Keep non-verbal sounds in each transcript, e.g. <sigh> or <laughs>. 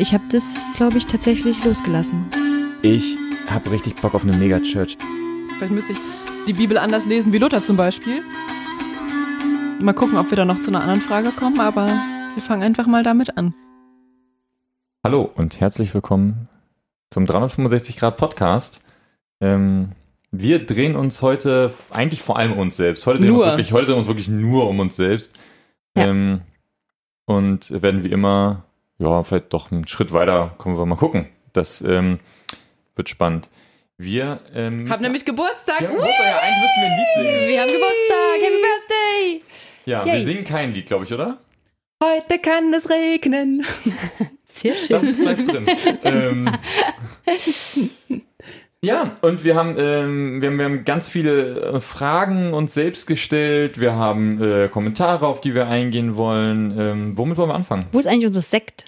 Ich habe das, glaube ich, tatsächlich losgelassen. Ich habe richtig Bock auf eine Megachurch. Vielleicht müsste ich die Bibel anders lesen wie Luther zum Beispiel. Mal gucken, ob wir da noch zu einer anderen Frage kommen, aber wir fangen einfach mal damit an. Hallo und herzlich willkommen zum 365 Grad Podcast. Ähm, wir drehen uns heute eigentlich vor allem um uns selbst. Heute drehen, wir uns wirklich, heute drehen uns wirklich nur um uns selbst. Ja. Ähm, und werden wie immer, ja, vielleicht doch einen Schritt weiter, kommen wir mal gucken. Das ähm, wird spannend. Wir ähm, Hab nämlich Geburtstag. ja, Geburtstag, ja, eigentlich müssten wir ein Lied singen. Wir haben Geburtstag! Happy Birthday! Ja, Yay. wir singen kein Lied, glaube ich, oder? Heute kann es regnen. <laughs> Sehr schön. Das bleibt drin. <laughs> ähm, ja, und wir haben, ähm, wir haben, wir haben ganz viele äh, Fragen uns selbst gestellt. Wir haben äh, Kommentare, auf die wir eingehen wollen. Ähm, womit wollen wir anfangen? Wo ist eigentlich unser Sekt?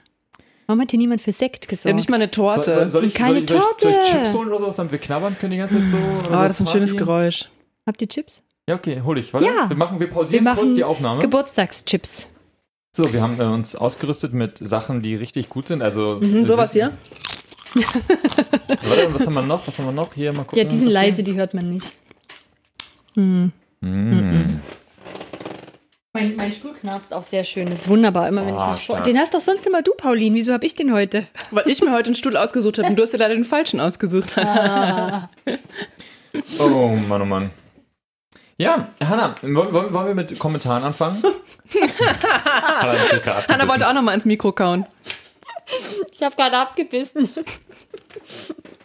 Warum hat hier niemand für Sekt Wir haben gesorgt? nicht mal eine Torte. Soll, soll, soll ich, Keine soll, ich, soll, ich, soll ich Torte. Chips holen oder sowas, damit wir knabbern können die ganze Zeit so? Oh, so das ist ein schönes Party? Geräusch. Habt ihr Chips? Ja, okay, hol ich. Warte, Ja. wir, machen, wir pausieren Wir kurz machen die Aufnahme. Geburtstagschips. so, wir haben äh, uns ausgerüstet mit Sachen, die richtig gut sind. Also Mhm, sowas hier. <laughs> Warte, was haben wir noch? Was haben wir noch? Hier, mal gucken. Ja, die sind leise, die hört man nicht. Hm. Mm. Mein, mein Stuhl knarzt auch sehr schön. Das ist wunderbar, immer wenn ich Oh, mich vor. Den hast doch sonst immer du, Pauline. Wieso hab ich den heute? Weil ich mir heute einen Stuhl ausgesucht habe und du hast dir leider den falschen ausgesucht. Oh Mann, oh Mann. Ja, Hanna, wollen, wollen wir mit Kommentaren anfangen? <laughs> Hanna, Hanna wollte auch noch mal ins Mikro kauen. <laughs> Ich habe gerade abgebissen.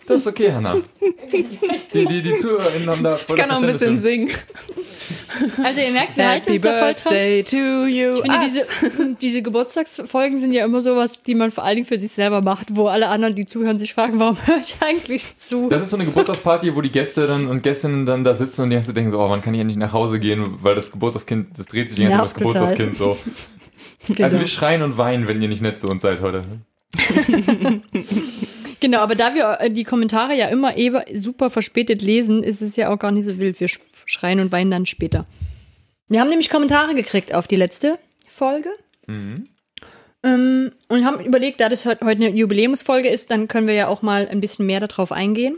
Das ist okay, Hanna. Die, die, die ZuhörerInnen haben da voll Ich kann noch ein bisschen singen. Also ihr merkt, wir halten uns da voll dran. Birthday to you. Ich finde, us. diese, diese Geburtstagsfolgen sind ja immer sowas, die man vor allen Dingen für sich selber macht, wo alle anderen, die zuhören, sich fragen, warum höre ich eigentlich zu? Das ist so eine Geburtstagsparty, wo die Gäste dann und Gästinnen dann da sitzen und die ganze Zeit denken so, oh, wann kann ich endlich nach Hause gehen, weil das Geburtstagskind, das dreht sich die ganze Zeit um das total. Geburtstagskind so. <laughs> Genau. Also wir schreien und weinen, wenn ihr nicht nett zu uns seid heute. <laughs> Genau, aber da wir äh, die Kommentare ja immer eben super verspätet lesen, ist es ja auch gar nicht so wild. Wir sch- schreien und weinen dann später. Wir haben nämlich Kommentare gekriegt auf die letzte Folge. Mhm. Ähm, und haben überlegt, da das heute heute eine Jubiläumsfolge ist, dann können wir ja auch mal ein bisschen mehr darauf eingehen,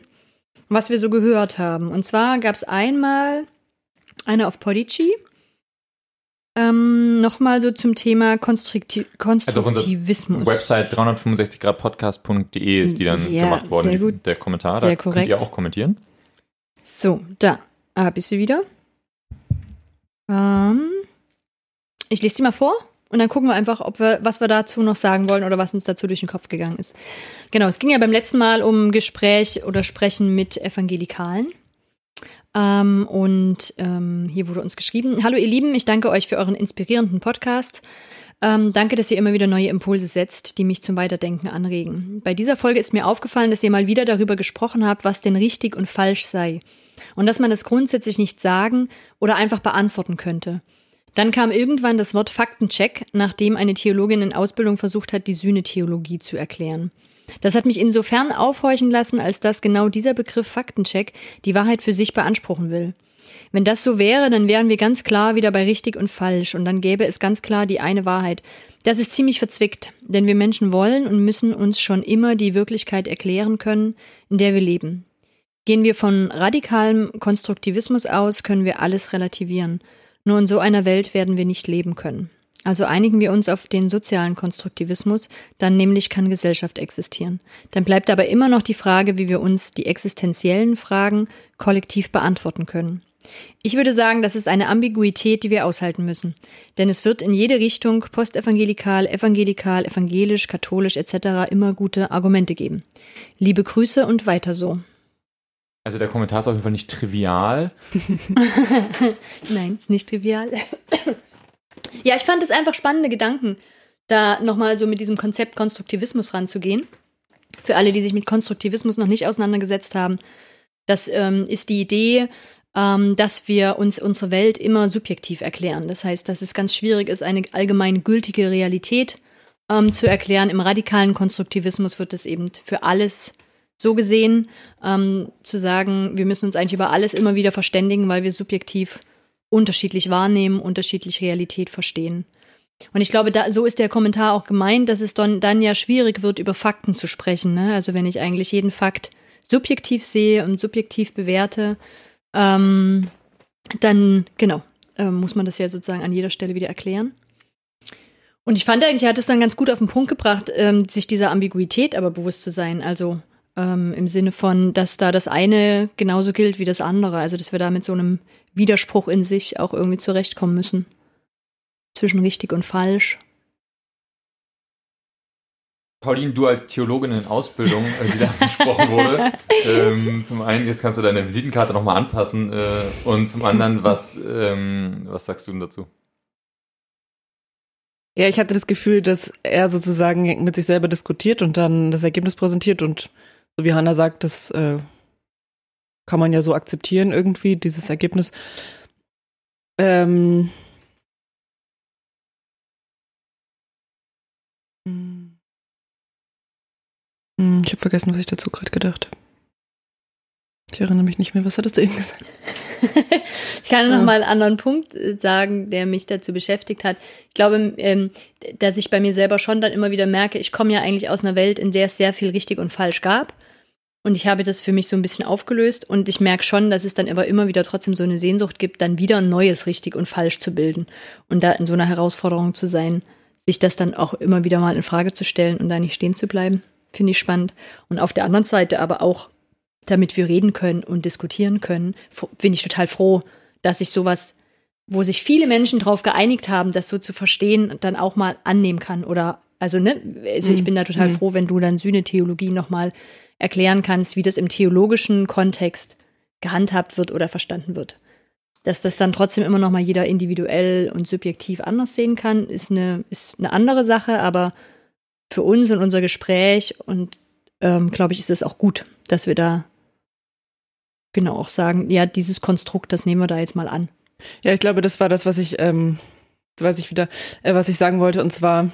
was wir so gehört haben. Und zwar gab es einmal eine auf Podici. Ähm, Nochmal so zum Thema Konstrukti Also Konstruktivismus. Website 365gradpodcast.de ist die dann Ja, gemacht worden, sehr gut. der Kommentar. Sehr da könnt korrekt. ihr auch kommentieren. So, da habe ich sie wieder. Ähm, ich lese sie mal vor und dann gucken wir einfach, ob wir, was wir dazu noch sagen wollen oder was uns dazu durch den Kopf gegangen ist. Genau, es ging ja beim letzten Mal um Gespräch oder Sprechen mit Evangelikalen. Ähm, und ähm, hier wurde uns geschrieben: Hallo, ihr Lieben, ich danke euch für euren inspirierenden Podcast. Ähm, danke, dass ihr immer wieder neue Impulse setzt, die mich zum Weiterdenken anregen. Bei dieser Folge ist mir aufgefallen, dass ihr mal wieder darüber gesprochen habt, was denn richtig und falsch sei. Und dass man das grundsätzlich nicht sagen oder einfach beantworten könnte. Dann kam irgendwann das Wort Faktencheck, nachdem eine Theologin in Ausbildung versucht hat, die Sühnetheologie zu erklären. Das hat mich insofern aufhorchen lassen, als dass genau dieser Begriff Faktencheck die Wahrheit für sich beanspruchen will. Wenn das so wäre, dann wären wir ganz klar wieder bei richtig und falsch und dann gäbe es ganz klar die eine Wahrheit. Das ist ziemlich verzwickt, denn wir Menschen wollen und müssen uns schon immer die Wirklichkeit erklären können, in der wir leben. Gehen wir von radikalem Konstruktivismus aus, können wir alles relativieren. Nur in so einer Welt werden wir nicht leben können. Also einigen wir uns auf den sozialen Konstruktivismus, dann nämlich kann Gesellschaft existieren. Dann bleibt aber immer noch die Frage, wie wir uns die existenziellen Fragen kollektiv beantworten können. Ich würde sagen, das ist eine Ambiguität, die wir aushalten müssen. Denn es wird in jede Richtung, postevangelikal, evangelikal, evangelisch, katholisch etc. immer gute Argumente geben. Liebe Grüße und weiter so. Also der Kommentar ist auf jeden Fall nicht trivial. <laughs> Nein, ist nicht trivial. Ja, ich fand es einfach spannende Gedanken, da nochmal so mit diesem Konzept Konstruktivismus ranzugehen. Für alle, die sich mit Konstruktivismus noch nicht auseinandergesetzt haben, das ähm, ist die Idee, ähm, dass wir uns unsere Welt immer subjektiv erklären. Das heißt, dass es ganz schwierig ist, eine allgemein gültige Realität ähm, zu erklären. Im radikalen Konstruktivismus wird es eben für alles so gesehen, ähm, zu sagen, wir müssen uns eigentlich über alles immer wieder verständigen, weil wir subjektiv unterschiedlich wahrnehmen, unterschiedlich Realität verstehen. Und ich glaube, da, so ist der Kommentar auch gemeint, dass es dann, dann ja schwierig wird, über Fakten zu sprechen. Ne? Also wenn ich eigentlich jeden Fakt subjektiv sehe und subjektiv bewerte, ähm, dann genau, äh, muss man das ja sozusagen an jeder Stelle wieder erklären. Und ich fand eigentlich, er hat es dann ganz gut auf den Punkt gebracht, ähm, sich dieser Ambiguität aber bewusst zu sein. Also ähm, im Sinne von, dass da das eine genauso gilt wie das andere. Also dass wir da mit so einem Widerspruch in sich auch irgendwie zurechtkommen müssen. Zwischen richtig und falsch. Pauline, du als Theologin in Ausbildung, äh, die da <laughs> angesprochen wurde, ähm, zum einen, jetzt kannst du deine Visitenkarte nochmal anpassen äh, und zum anderen, <laughs> was, ähm, was sagst du denn dazu? Ja, ich hatte das Gefühl, dass er sozusagen mit sich selber diskutiert und dann das Ergebnis präsentiert und so wie Hannah sagt, das äh, kann man ja so akzeptieren irgendwie, dieses Ergebnis. Ähm, Hm, ich habe vergessen, was ich dazu gerade gedacht habe. Ich erinnere mich nicht mehr. Was hattest du eben gesagt? <laughs> ich kann noch mal einen anderen Punkt äh, sagen, der mich dazu beschäftigt hat. Ich glaube, ähm, dass ich bei mir selber schon dann immer wieder merke, ich komme ja eigentlich aus einer Welt, in der es sehr viel richtig und falsch gab. Und ich habe das für mich so ein bisschen aufgelöst und ich merke schon, dass es dann aber immer wieder trotzdem so eine Sehnsucht gibt, dann wieder ein neues richtig und falsch zu bilden und da in so einer Herausforderung zu sein, sich das dann auch immer wieder mal in Frage zu stellen und da nicht stehen zu bleiben. Finde ich spannend. Und auf der anderen Seite aber auch, damit wir reden können und diskutieren können, bin ich total froh, dass ich sowas, wo sich viele Menschen darauf geeinigt haben, das so zu verstehen, dann auch mal annehmen kann. Oder, also, ne, also ich mhm. bin da total mhm. froh, wenn du dann Sühne-Theologie nochmal erklären kannst, wie das im theologischen Kontext gehandhabt wird oder verstanden wird. Dass das dann trotzdem immer noch mal jeder individuell und subjektiv anders sehen kann, ist eine, ist eine andere Sache, aber für uns und unser Gespräch und ähm, glaube ich, ist es auch gut, dass wir da genau auch sagen, ja, dieses Konstrukt, das nehmen wir da jetzt mal an. Ja, ich glaube, das war das, was ich, ähm, weiß ich wieder, äh, was ich sagen wollte, und zwar.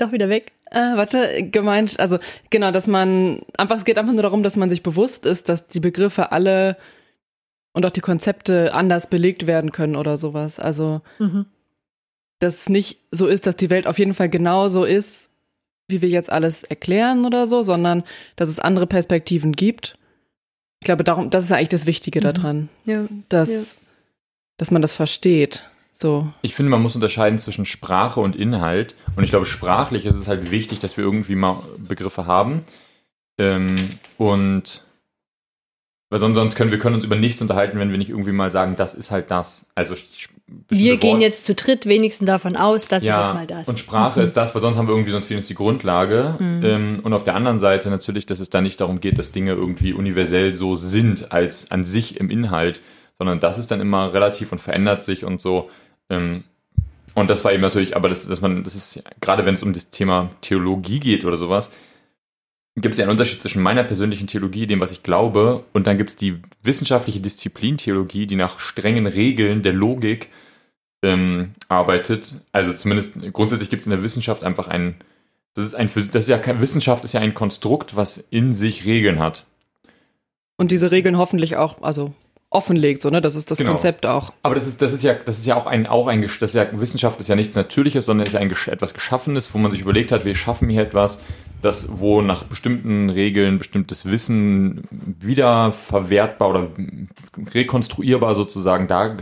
Doch wieder weg. Äh, warte, gemeint, also genau, dass man einfach, es geht einfach nur darum, dass man sich bewusst ist, dass die Begriffe alle und auch die Konzepte anders belegt werden können oder sowas. Also mhm dass es nicht so ist, dass die Welt auf jeden Fall genau so ist, wie wir jetzt alles erklären oder so, sondern dass es andere Perspektiven gibt. Ich glaube, darum, das ist eigentlich das Wichtige mhm. daran, ja. Dass, ja. dass man das versteht. So. Ich finde, man muss unterscheiden zwischen Sprache und Inhalt. Und ich glaube, sprachlich ist es halt wichtig, dass wir irgendwie mal Begriffe haben. Ähm, und weil sonst können wir können uns über nichts unterhalten, wenn wir nicht irgendwie mal sagen, das ist halt das. Also wir gehen Wort. jetzt zu dritt wenigstens davon aus, das ja, ist jetzt mal das. Und Sprache mhm. ist das, weil sonst haben wir irgendwie sonst uns die Grundlage. Mhm. Ähm, und auf der anderen Seite natürlich, dass es da nicht darum geht, dass Dinge irgendwie universell so sind als an sich im Inhalt, sondern das ist dann immer relativ und verändert sich und so. Ähm, und das war eben natürlich, aber das, dass man, das ist gerade wenn es um das Thema Theologie geht oder sowas, gibt es ja einen Unterschied zwischen meiner persönlichen Theologie, dem, was ich glaube, und dann gibt es die wissenschaftliche Disziplin Theologie, die nach strengen Regeln der Logik ähm, arbeitet. Also zumindest grundsätzlich gibt es in der Wissenschaft einfach ein, das ist ein, das ist ja Wissenschaft ist ja ein Konstrukt, was in sich Regeln hat. Und diese Regeln hoffentlich auch, also offenlegt, so, ne? Das ist das genau. Konzept auch. Aber das ist, das ist ja, das ist ja auch ein, auch ein, das ist ja, Wissenschaft ist ja nichts Natürliches, sondern ist ja ein, etwas Geschaffenes, wo man sich überlegt hat, wir schaffen hier etwas, das, wo nach bestimmten Regeln bestimmtes Wissen wieder verwertbar oder rekonstruierbar sozusagen dar,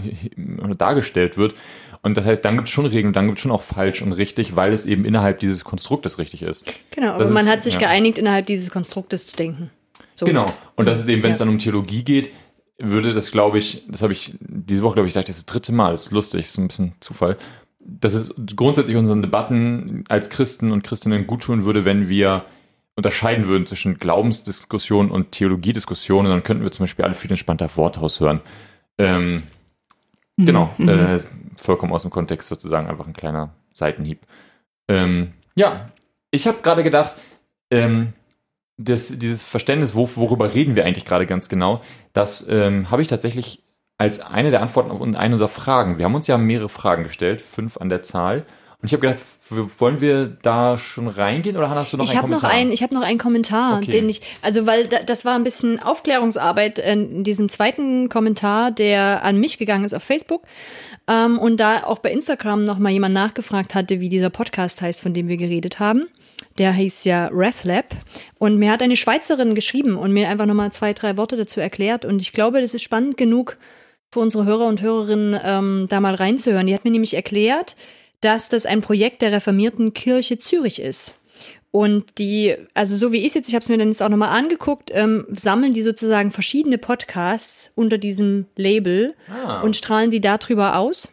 dargestellt wird. Und das heißt, dann gibt es schon Regeln, dann gibt es schon auch falsch und richtig, weil es eben innerhalb dieses Konstruktes richtig ist. Genau, aber man ist, hat sich ja. geeinigt, innerhalb dieses Konstruktes zu denken. So. Genau. Und das ist eben, wenn es dann um Theologie geht, würde das, glaube ich, das habe ich diese Woche, glaube ich, gesagt, das, das dritte Mal, das ist lustig, das ist ein bisschen Zufall, dass es grundsätzlich unseren Debatten als Christen und Christinnen gut tun würde, wenn wir unterscheiden würden zwischen Glaubensdiskussion und Theologiediskussion, dann könnten wir zum Beispiel alle viel entspannter Worthaus hören. Ähm, mhm. Genau, mhm. Äh, vollkommen aus dem Kontext sozusagen, einfach ein kleiner Seitenhieb. Ähm, ja, ich habe gerade gedacht, ähm, das, dieses Verständnis, wo, worüber reden wir eigentlich gerade ganz genau, das ähm, habe ich tatsächlich als eine der Antworten auf eine unserer Fragen. Wir haben uns ja mehrere Fragen gestellt, fünf an der Zahl. Und ich habe gedacht, wollen wir da schon reingehen oder hast du noch ich einen hab Kommentar? Noch ein, ich habe noch einen Kommentar, okay. den ich, also weil das war ein bisschen Aufklärungsarbeit in diesem zweiten Kommentar, der an mich gegangen ist auf Facebook. Ähm, und da auch bei Instagram nochmal jemand nachgefragt hatte, wie dieser Podcast heißt, von dem wir geredet haben. Der hieß ja RefLab. Und mir hat eine Schweizerin geschrieben und mir einfach nochmal zwei, drei Worte dazu erklärt. Und ich glaube, das ist spannend genug für unsere Hörer und Hörerinnen, ähm, da mal reinzuhören. Die hat mir nämlich erklärt, dass das ein Projekt der reformierten Kirche Zürich ist. Und die, also so wie ich es jetzt, ich habe es mir dann jetzt auch nochmal angeguckt, ähm, sammeln die sozusagen verschiedene Podcasts unter diesem Label ah. und strahlen die darüber aus.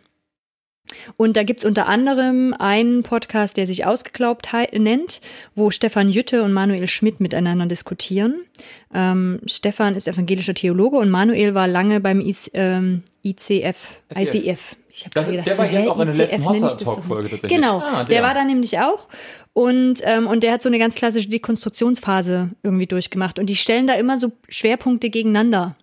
Und da gibt's unter anderem einen Podcast, der sich Ausgeglaubt nennt, wo Stefan Jütte und Manuel Schmidt miteinander diskutieren. Ähm, Stefan ist evangelischer Theologe und Manuel war lange beim I, ähm, ICF, ICF. Ich das, gedacht, der war jetzt auch in der letzten Hossa-Talk-Folge tatsächlich. Genau, ah, der. der. war da nämlich auch. Und, ähm, und der hat so eine ganz klassische Dekonstruktionsphase irgendwie durchgemacht. Und die stellen da immer so Schwerpunkte gegeneinander.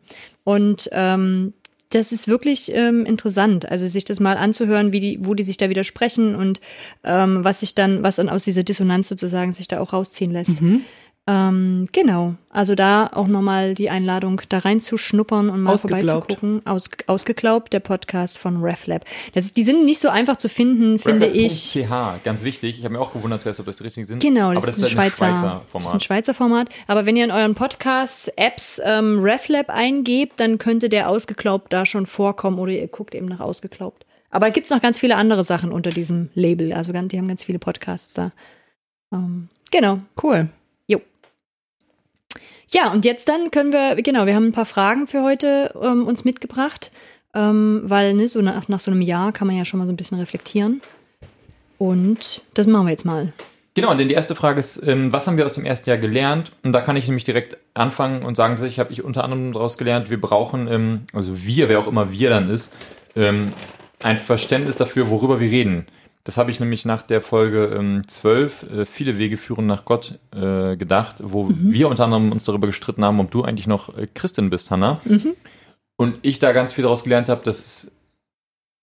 Und ähm, das ist wirklich ähm, interessant, also sich das mal anzuhören, wie die, wo die sich da widersprechen und ähm, was sich dann, was dann aus dieser Dissonanz sozusagen sich da auch rausziehen lässt. Mhm. Ähm, genau, also da auch nochmal die Einladung, da reinzuschnuppern und mal vorbeizugucken. Aus, ausgeglaubt, der Podcast von RefLab. Das ist, die sind nicht so einfach zu finden, finde ich. CH, ganz wichtig. Ich habe mir auch gewundert zuerst, ob das die richtigen sind. Genau, das, das ist, ein, halt Schweizer, Schweizer, Format. Das ist ein Schweizer Format. Aber wenn ihr in euren Podcasts-Apps ähm, RefLab eingebt, dann könnte der ausgeglaubt da schon vorkommen oder ihr guckt eben nach ausgeglaubt. Aber gibt's noch ganz viele andere Sachen unter diesem Label. Also die haben ganz viele Podcasts da. Ähm, genau. Cool. Ja, und jetzt dann können wir, genau, wir haben ein paar Fragen für heute ähm, uns mitgebracht, ähm, weil ne, so nach, nach so einem Jahr kann man ja schon mal so ein bisschen reflektieren. Und das machen wir jetzt mal. Genau, denn die erste Frage ist, ähm, was haben wir aus dem ersten Jahr gelernt? Und da kann ich nämlich direkt anfangen und sagen, ich habe ich unter anderem daraus gelernt, wir brauchen, ähm, also wir, wer auch immer wir dann ist, ähm, ein Verständnis dafür, worüber wir reden. Das habe ich nämlich nach der Folge ähm, 12, äh, viele Wege führen nach Gott, äh, gedacht, wo mhm. wir unter anderem uns darüber gestritten haben, ob du eigentlich noch äh, Christin bist, Hanna. Mhm. Und ich da ganz viel daraus gelernt habe, dass es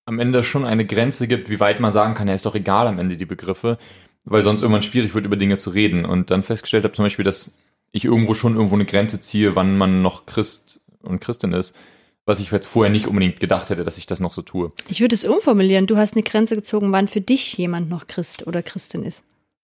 am Ende schon eine Grenze gibt, wie weit man sagen kann, ja, ist doch egal am Ende die Begriffe, weil sonst irgendwann schwierig wird, über Dinge zu reden. Und dann festgestellt habe zum Beispiel, dass ich irgendwo schon irgendwo eine Grenze ziehe, wann man noch Christ und Christin ist was ich jetzt vorher nicht unbedingt gedacht hätte, dass ich das noch so tue. Ich würde es umformulieren. Du hast eine Grenze gezogen, wann für dich jemand noch Christ oder Christin ist.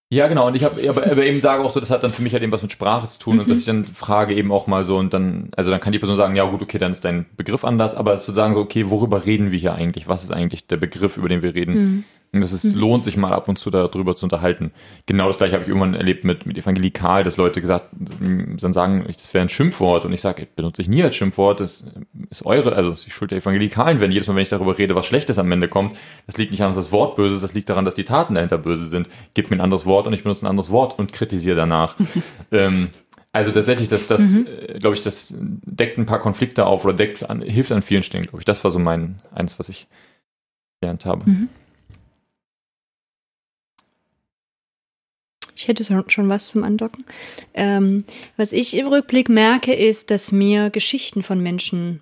Ja, genau. Und ich habe aber, aber, eben sage auch so, das hat dann für mich halt eben was mit Sprache zu tun mhm. und dass ich dann frage eben auch mal so und dann, also dann kann die Person sagen, ja gut, okay, dann ist dein Begriff anders, aber zu sagen so, okay, worüber reden wir hier eigentlich? Was ist eigentlich der Begriff, über den wir reden? Mhm. Und das ist, mhm. lohnt sich mal ab und zu darüber zu unterhalten. Genau das gleiche habe ich irgendwann erlebt mit, mit Evangelikal, dass Leute gesagt, dann sagen, das wäre ein Schimpfwort und ich sage, benutze ich nie als Schimpfwort, das ist eure, also das ist die Schuld der Evangelikalen, wenn jedes Mal, wenn ich darüber rede, was Schlechtes am Ende kommt, das liegt nicht an, dass das Wort böse ist, das liegt daran, dass die Taten dahinter böse sind. Gib mir ein anderes Wort und ich benutze ein anderes Wort und kritisiere danach. <laughs> ähm, also tatsächlich, das, das mhm. Äh, glaube ich, das deckt ein paar Konflikte auf oder deckt an, hilft an vielen Stellen, glaube ich. Das war so mein, eins, was ich gelernt habe. Mhm. Ich hätte schon was zum Andocken. Ähm, was ich im Rückblick merke, ist, dass mir Geschichten von Menschen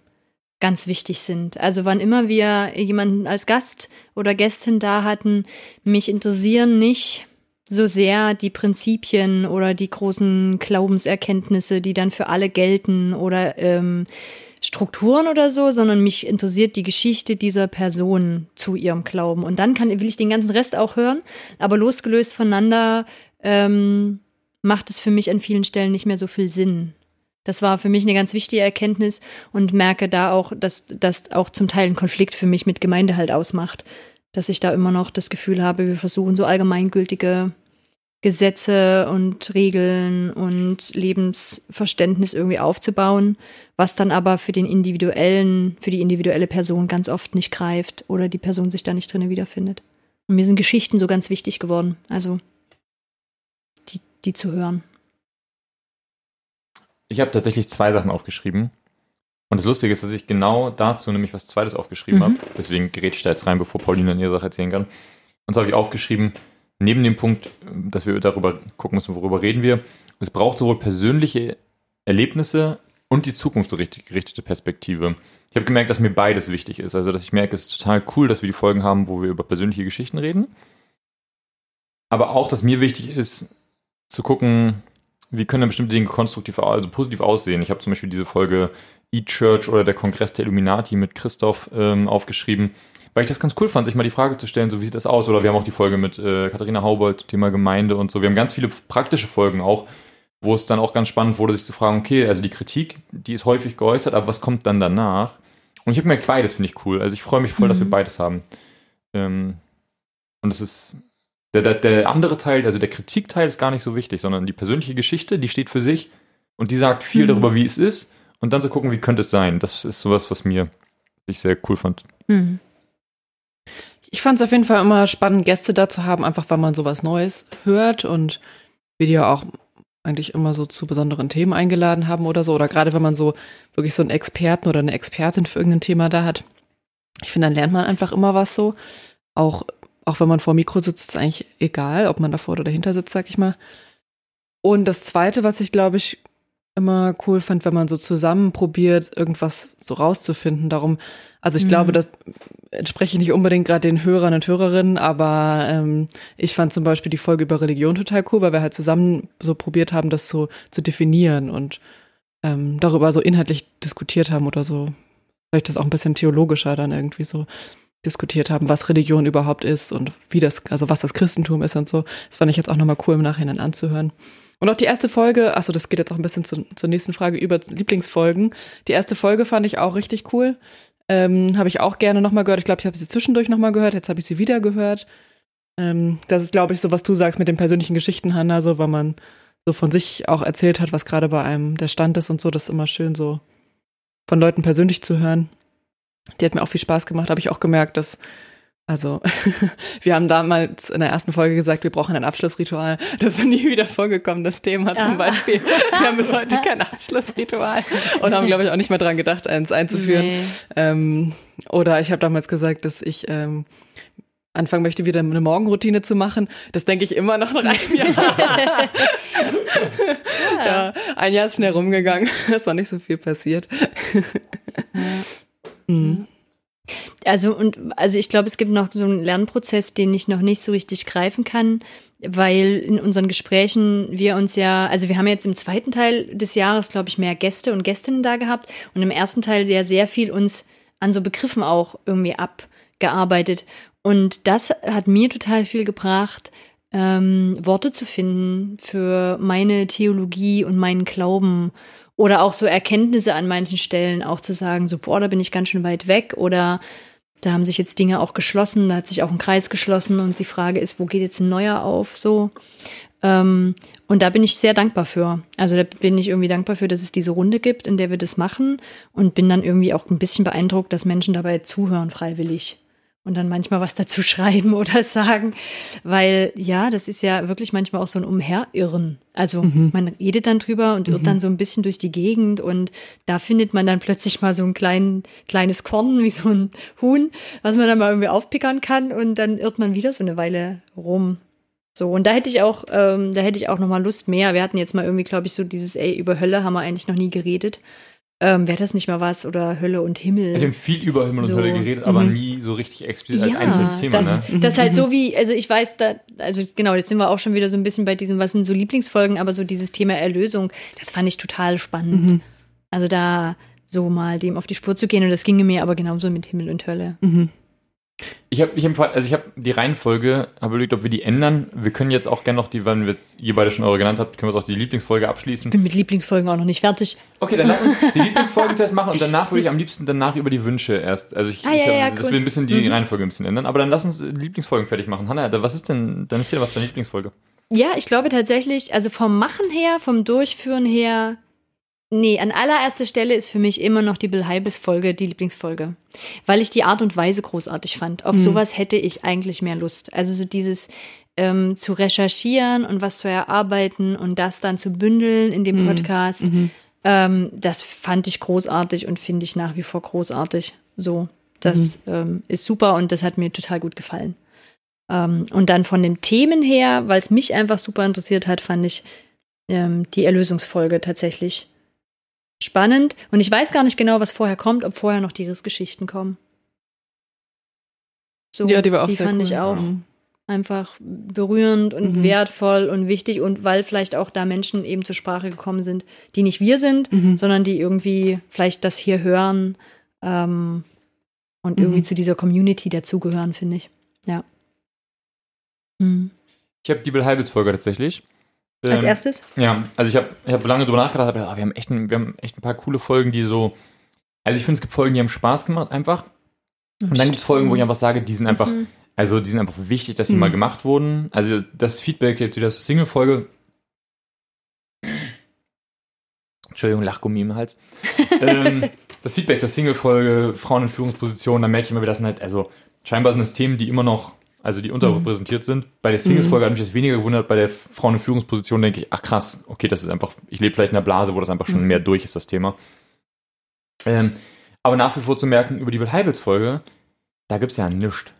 ganz wichtig sind. Also wann immer wir jemanden als Gast oder Gästin da hatten, mich interessieren nicht so sehr die Prinzipien oder die großen Glaubenserkenntnisse, die dann für alle gelten oder ähm, Strukturen oder so, sondern mich interessiert die Geschichte dieser Person zu ihrem Glauben. Und dann kann, will ich den ganzen Rest auch hören, aber losgelöst voneinander ähm, macht es für mich an vielen Stellen nicht mehr so viel Sinn. Das war für mich eine ganz wichtige Erkenntnis und merke da auch, dass das auch zum Teil ein Konflikt für mich mit Gemeinde halt ausmacht. Dass ich da immer noch das Gefühl habe, wir versuchen so allgemeingültige Gesetze und Regeln und Lebensverständnis irgendwie aufzubauen, was dann aber für den individuellen, für die individuelle Person ganz oft nicht greift oder die Person sich da nicht drin wiederfindet. Und mir sind Geschichten so ganz wichtig geworden. Also die zu hören? Ich habe tatsächlich zwei Sachen aufgeschrieben. Und das Lustige ist, dass ich genau dazu nämlich was Zweites aufgeschrieben mhm. habe. Deswegen gerät ich da jetzt rein, bevor Pauline in ihre Sache erzählen kann. Und zwar habe ich aufgeschrieben, neben dem Punkt, dass wir darüber gucken müssen, worüber reden wir, es braucht sowohl persönliche Erlebnisse und die zukunftsgerichtete Perspektive. Ich habe gemerkt, dass mir beides wichtig ist. Also, dass ich merke, es ist total cool, dass wir die Folgen haben, wo wir über persönliche Geschichten reden. aber auch, dass mir wichtig ist, zu gucken, wie können dann bestimmte Dinge konstruktiv, also positiv aussehen. Ich habe zum Beispiel diese Folge E-Church oder der Kongress der Illuminati mit Christoph ähm, aufgeschrieben, weil ich das ganz cool fand, sich mal die Frage zu stellen, so wie sieht das aus? Oder wir haben auch die Folge mit äh, Katharina Haubold zum Thema Gemeinde und so. Wir haben ganz viele praktische Folgen auch, wo es dann auch ganz spannend wurde, sich zu fragen, okay, also die Kritik, die ist häufig geäußert, aber was kommt dann danach? Und ich habe gemerkt, beides finde ich cool. Also ich freue mich voll, mhm. dass wir mhm. beides haben. Ähm, und es ist der, der, der andere Teil, also der Kritikteil ist gar nicht so wichtig, sondern die persönliche Geschichte, die steht für sich und die sagt viel mhm. darüber, wie es ist. Und dann zu gucken, wie könnte es sein. Das ist sowas, was mir ich sehr cool fand. Mhm. Ich fand es auf jeden Fall immer spannend, Gäste da zu haben, einfach weil man sowas Neues hört und wir die ja auch eigentlich immer so zu besonderen Themen eingeladen haben oder so. Oder gerade wenn man so wirklich so einen Experten oder eine Expertin für irgendein Thema da hat. Ich finde, dann lernt man einfach immer was so. Auch, auch wenn man vor Mikro sitzt, ist eigentlich egal, ob man davor oder dahinter sitzt, sag ich mal. Und das Zweite, was ich glaube ich immer cool fand, wenn man so zusammen probiert, irgendwas so rauszufinden. Darum, also ich mhm. glaube, das entspreche ich nicht unbedingt gerade den Hörern und Hörerinnen, aber ähm, ich fand zum Beispiel die Folge über Religion total cool, weil wir halt zusammen so probiert haben, das so zu definieren und ähm, darüber so inhaltlich diskutiert haben oder so. Vielleicht das auch ein bisschen theologischer dann irgendwie so diskutiert haben, was Religion überhaupt ist und wie das, also was das Christentum ist und so. Das fand ich jetzt auch nochmal cool im Nachhinein anzuhören. Und auch die erste Folge, achso, das geht jetzt auch ein bisschen zu, zur nächsten Frage über Lieblingsfolgen. Die erste Folge fand ich auch richtig cool. Ähm, habe ich auch gerne nochmal gehört. Ich glaube, ich habe sie zwischendurch nochmal gehört. Jetzt habe ich sie wieder gehört. Ähm, das ist, glaube ich, so, was du sagst mit den persönlichen Geschichten, Hannah, so, weil man so von sich auch erzählt hat, was gerade bei einem der Stand ist und so. Das ist immer schön, so von Leuten persönlich zu hören. Die hat mir auch viel Spaß gemacht. Habe ich auch gemerkt, dass also, <laughs> wir haben damals in der ersten Folge gesagt, wir brauchen ein Abschlussritual. Das ist nie wieder vorgekommen, das Thema ja. zum Beispiel. <laughs> Wir haben bis heute kein Abschlussritual und haben, glaube ich, auch nicht mehr dran gedacht, eins einzuführen. Nee. Ähm, oder ich habe damals gesagt, dass ich ähm, anfangen möchte, wieder eine Morgenroutine zu machen. Das denke ich immer noch nach einem Jahr. ja. <laughs> ja. ein Jahr ist schnell rumgegangen. ist noch nicht so viel passiert. Ja. Mhm. Also und also ich glaube, es gibt noch so einen Lernprozess, den ich noch nicht so richtig greifen kann, weil in unseren Gesprächen wir uns ja, also wir haben jetzt im zweiten Teil des Jahres, glaube ich, mehr Gäste und Gästinnen da gehabt und im ersten Teil sehr, sehr viel uns an so Begriffen auch irgendwie abgearbeitet. Und das hat mir total viel gebracht, ähm, Worte zu finden für meine Theologie und meinen Glauben oder auch so Erkenntnisse an manchen Stellen auch zu sagen, so, boah, da bin ich ganz schön weit weg oder da haben sich jetzt Dinge auch geschlossen, da hat sich auch ein Kreis geschlossen und die Frage ist, wo geht jetzt ein neuer auf, so. Ähm, und da bin ich sehr dankbar für. Also da bin ich irgendwie dankbar für, dass es diese Runde gibt, in der wir das machen und bin dann irgendwie auch ein bisschen beeindruckt, dass Menschen dabei zuhören freiwillig und dann manchmal was dazu <laughs> schreiben oder sagen, weil ja, das ist ja wirklich manchmal auch so ein Umherirren. Also mhm. man redet dann drüber und irrt mhm. dann so ein bisschen durch die Gegend und da findet man dann plötzlich mal so ein klein, kleines Korn wie so ein Huhn, was man dann mal irgendwie aufpickern kann und dann irrt man wieder so eine Weile rum. So, und da hätte ich auch, ähm, da hätte ich auch noch mal Lust mehr. Wir hatten jetzt mal irgendwie, glaube ich, so dieses, ey, über Hölle haben wir eigentlich noch nie geredet. Ähm, Wäre das nicht mal was? Oder Hölle und Himmel. Also wir haben viel über Himmel so. und Hölle geredet, aber mhm. nie so richtig explizit ja, als einzelnes Thema. Das, ne? das halt so wie, also ich weiß, da, also genau, jetzt sind wir auch schon wieder so ein bisschen bei diesem, was sind so Lieblingsfolgen, aber so dieses Thema Erlösung, das fand ich total spannend. Mhm. Also da so mal dem auf die Spur zu gehen und das ginge mir aber genauso mit Himmel und Hölle. Mhm. Ich habe ich hab, also ich die Reihenfolge, habe überlegt, ob wir die ändern. Wir können jetzt auch gerne noch die, wenn wir jetzt ihr beide schon eure genannt habt, können wir auch die Lieblingsfolge abschließen. Ich bin mit Lieblingsfolgen auch noch nicht fertig. Okay, dann lass uns <laughs> die Lieblingsfolge zuerst machen und danach würde ich am liebsten danach über die Wünsche erst. Also ich, ah, ja, ich hab, ja, dass cool. wir ein bisschen die mhm. Reihenfolge ein bisschen ändern. Aber dann lass uns die Lieblingsfolgen fertig machen. Hanna, was ist denn, dann ist hier was deine Lieblingsfolge? Ja, ich glaube tatsächlich, also vom Machen her, vom Durchführen her, Nee, an allererster Stelle ist für mich immer noch die Bill Heibels Folge die Lieblingsfolge, weil ich die Art und Weise großartig fand. Auf mhm. sowas hätte ich eigentlich mehr Lust. Also so dieses ähm, zu recherchieren und was zu erarbeiten und das dann zu bündeln in dem mhm. Podcast, mhm. ähm, das fand ich großartig und finde ich nach wie vor großartig. So, das mhm. ähm, ist super und das hat mir total gut gefallen. Ähm, und dann von den Themen her, weil es mich einfach super interessiert hat, fand ich ähm, die Erlösungsfolge tatsächlich spannend. Und ich weiß gar nicht genau, was vorher kommt, ob vorher noch die Rissgeschichten kommen. So, ja, die war auch die sehr fand cool. ich auch. Mhm. einfach berührend und mhm. wertvoll und wichtig und weil vielleicht auch da Menschen eben zur Sprache gekommen sind, die nicht wir sind, mhm. sondern die irgendwie vielleicht das hier hören ähm, und irgendwie mhm. zu dieser Community dazugehören, finde ich. Ja. Mhm. Ich habe die Bill Heibels Folge tatsächlich. Als ähm, erstes? Ja, also ich habe ich hab lange drüber nachgedacht, aber ah, wir haben, echt ein, wir haben echt ein paar coole Folgen, die so. Also ich finde, es gibt Folgen, die haben Spaß gemacht einfach. Und dann gibt es Folgen, wo ich einfach sage, die sind einfach, mhm. also die sind einfach wichtig, dass sie mhm. mal gemacht wurden. Also das Feedback jetzt wieder zur Single-Folge. Entschuldigung, Lachgummi im Hals. <laughs> ähm, das Feedback zur Single-Folge, Frauen in Führungspositionen, da merke ich immer wieder, das sind halt, also scheinbar sind das Themen, die immer noch also die unterrepräsentiert mhm. sind. Bei der Single-Folge mhm. hat mich das weniger gewundert, bei der Frauen- in Führungsposition denke ich, ach krass, okay, das ist einfach, ich lebe vielleicht in einer Blase, wo das einfach schon mhm. mehr durch ist, das Thema. Ähm, aber nach wie vor zu merken, über die Bill Heibels-Folge, da gibt es ja nichts.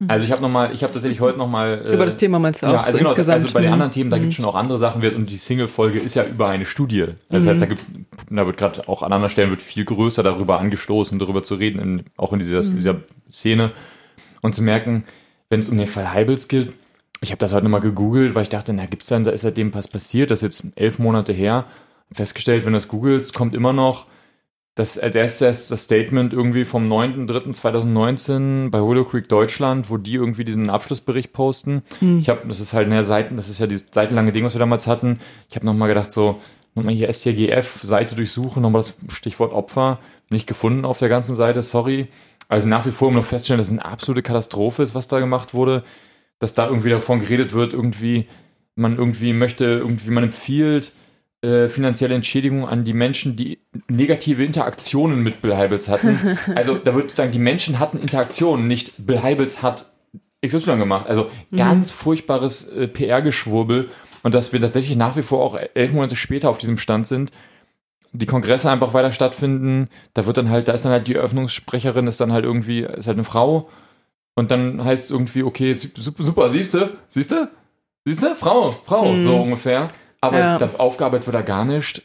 Mhm. Also ich habe nochmal, ich habe tatsächlich heute nochmal. Äh, über das Thema meinst du auch? Ja, also, so genau, insgesamt. also bei den anderen Themen, da gibt es schon auch andere Sachen und die Single-Folge ist ja über eine Studie. Das heißt, da gibt's, da wird gerade auch an anderen Stellen wird viel größer darüber angestoßen, darüber zu reden, in, auch in dieser, dieser Szene. Und zu merken, wenn es um den Fall Heibels geht, ich habe das heute nochmal gegoogelt, weil ich dachte, na, gibt's dann, da ist seitdem was passiert, das ist jetzt elf Monate her. Festgestellt, wenn du das googelst, kommt immer noch das als erstes das Statement irgendwie vom 9.3.2019 bei Willow Creek Deutschland, wo die irgendwie diesen Abschlussbericht posten. Hm. Ich habe, das ist halt eine Seiten, das ist ja dieses seitenlange Ding, was wir damals hatten. Ich habe nochmal gedacht, so, nochmal hier STGF, Seite durchsuchen, nochmal das Stichwort Opfer, nicht gefunden auf der ganzen Seite, sorry. Also nach wie vor nur feststellen, dass es eine absolute Katastrophe ist, was da gemacht wurde, dass da irgendwie davon geredet wird, irgendwie man irgendwie möchte, irgendwie man empfiehlt äh, finanzielle Entschädigung an die Menschen, die negative Interaktionen mit Bill Heibels hatten. <laughs> Also da würde ich sagen, die Menschen hatten Interaktionen, nicht Bill Heibels hat XY gemacht. Also ganz mhm. furchtbares äh, PR-Geschwurbel und dass wir tatsächlich nach wie vor auch elf Monate später auf diesem Stand sind, die Kongresse einfach weiter stattfinden. Da wird dann halt, da ist dann halt die Eröffnungssprecherin, ist dann halt irgendwie, ist halt eine Frau. Und dann heißt es irgendwie, okay, super, super siehst du, siehst du, siehst du, Frau, Frau, mhm. so ungefähr. Aber ja. aufgearbeitet wird da gar nicht.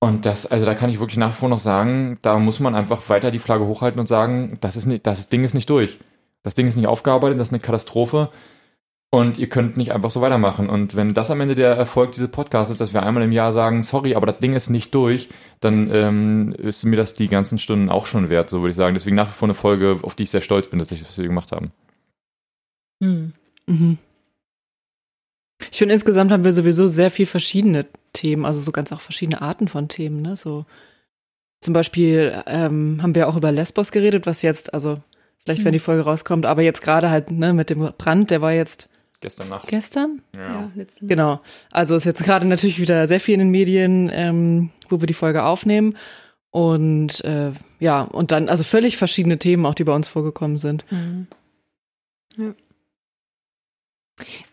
Und das, also da kann ich wirklich nach wie vor noch sagen, da muss man einfach weiter die Flagge hochhalten und sagen, das ist nicht, das Ding ist nicht durch. Das Ding ist nicht aufgearbeitet, das ist eine Katastrophe. Und ihr könnt nicht einfach so weitermachen. Und wenn das am Ende der Erfolg dieses Podcasts ist, dass wir einmal im Jahr sagen, sorry, aber das Ding ist nicht durch, dann ähm, ist mir das die ganzen Stunden auch schon wert, so würde ich sagen. Deswegen nach wie vor eine Folge, auf die ich sehr stolz bin, dass ich das wir gemacht haben. Hm. Mhm. Ich finde, insgesamt haben wir sowieso sehr viel verschiedene Themen, also so ganz auch verschiedene Arten von Themen, ne? So zum Beispiel ähm, haben wir auch über Lesbos geredet, was jetzt, also vielleicht, wenn hm. die Folge rauskommt, aber jetzt gerade halt, ne, mit dem Brand, der war jetzt Gestern Nacht. Gestern? Ja, ja letzte Nacht. Genau. Also ist jetzt gerade natürlich wieder sehr viel in den Medien, ähm, wo wir die Folge aufnehmen. Und äh, ja, und dann, also völlig verschiedene Themen auch, die bei uns vorgekommen sind. Mhm. Ja.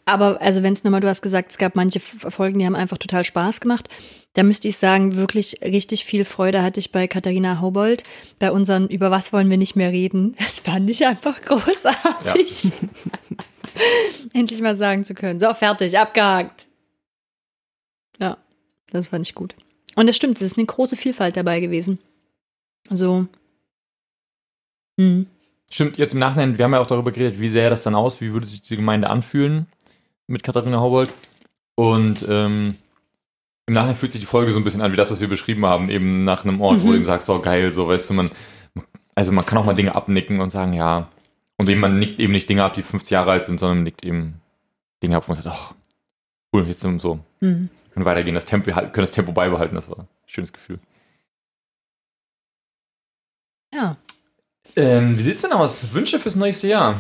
Aber also wenn es nochmal, du hast gesagt, es gab manche Folgen, die haben einfach total Spaß gemacht. Da müsste ich sagen, wirklich richtig viel Freude hatte ich bei Katharina Haubold, bei unseren Über was wollen wir nicht mehr reden. <laughs> Das fand ich einfach großartig. Ja. <laughs> <laughs> Endlich mal sagen zu können. So, fertig, abgehakt. Ja, das fand ich gut. Und das stimmt, es ist eine große Vielfalt dabei gewesen. Also. Hm. Stimmt, jetzt im Nachhinein, wir haben ja auch darüber geredet, wie sähe das dann aus, wie würde sich die Gemeinde anfühlen mit Katharina Haubold. Und ähm, im Nachhinein fühlt sich die Folge so ein bisschen an wie das, was wir beschrieben haben, eben nach einem Ort, mhm. wo du eben sagst, oh geil, so weißt du, man, also man kann auch mal Dinge abnicken und sagen, ja, und eben, man nickt eben nicht Dinge ab, die 50 Jahre alt sind, sondern man nickt eben Dinge ab, wo man sagt, ach, cool, jetzt sind wir so. Mhm. Wir können weitergehen, das Tempo, wir können das Tempo beibehalten, das war ein schönes Gefühl. Ja. Ähm, wie sieht's denn aus? Wünsche fürs nächste Jahr?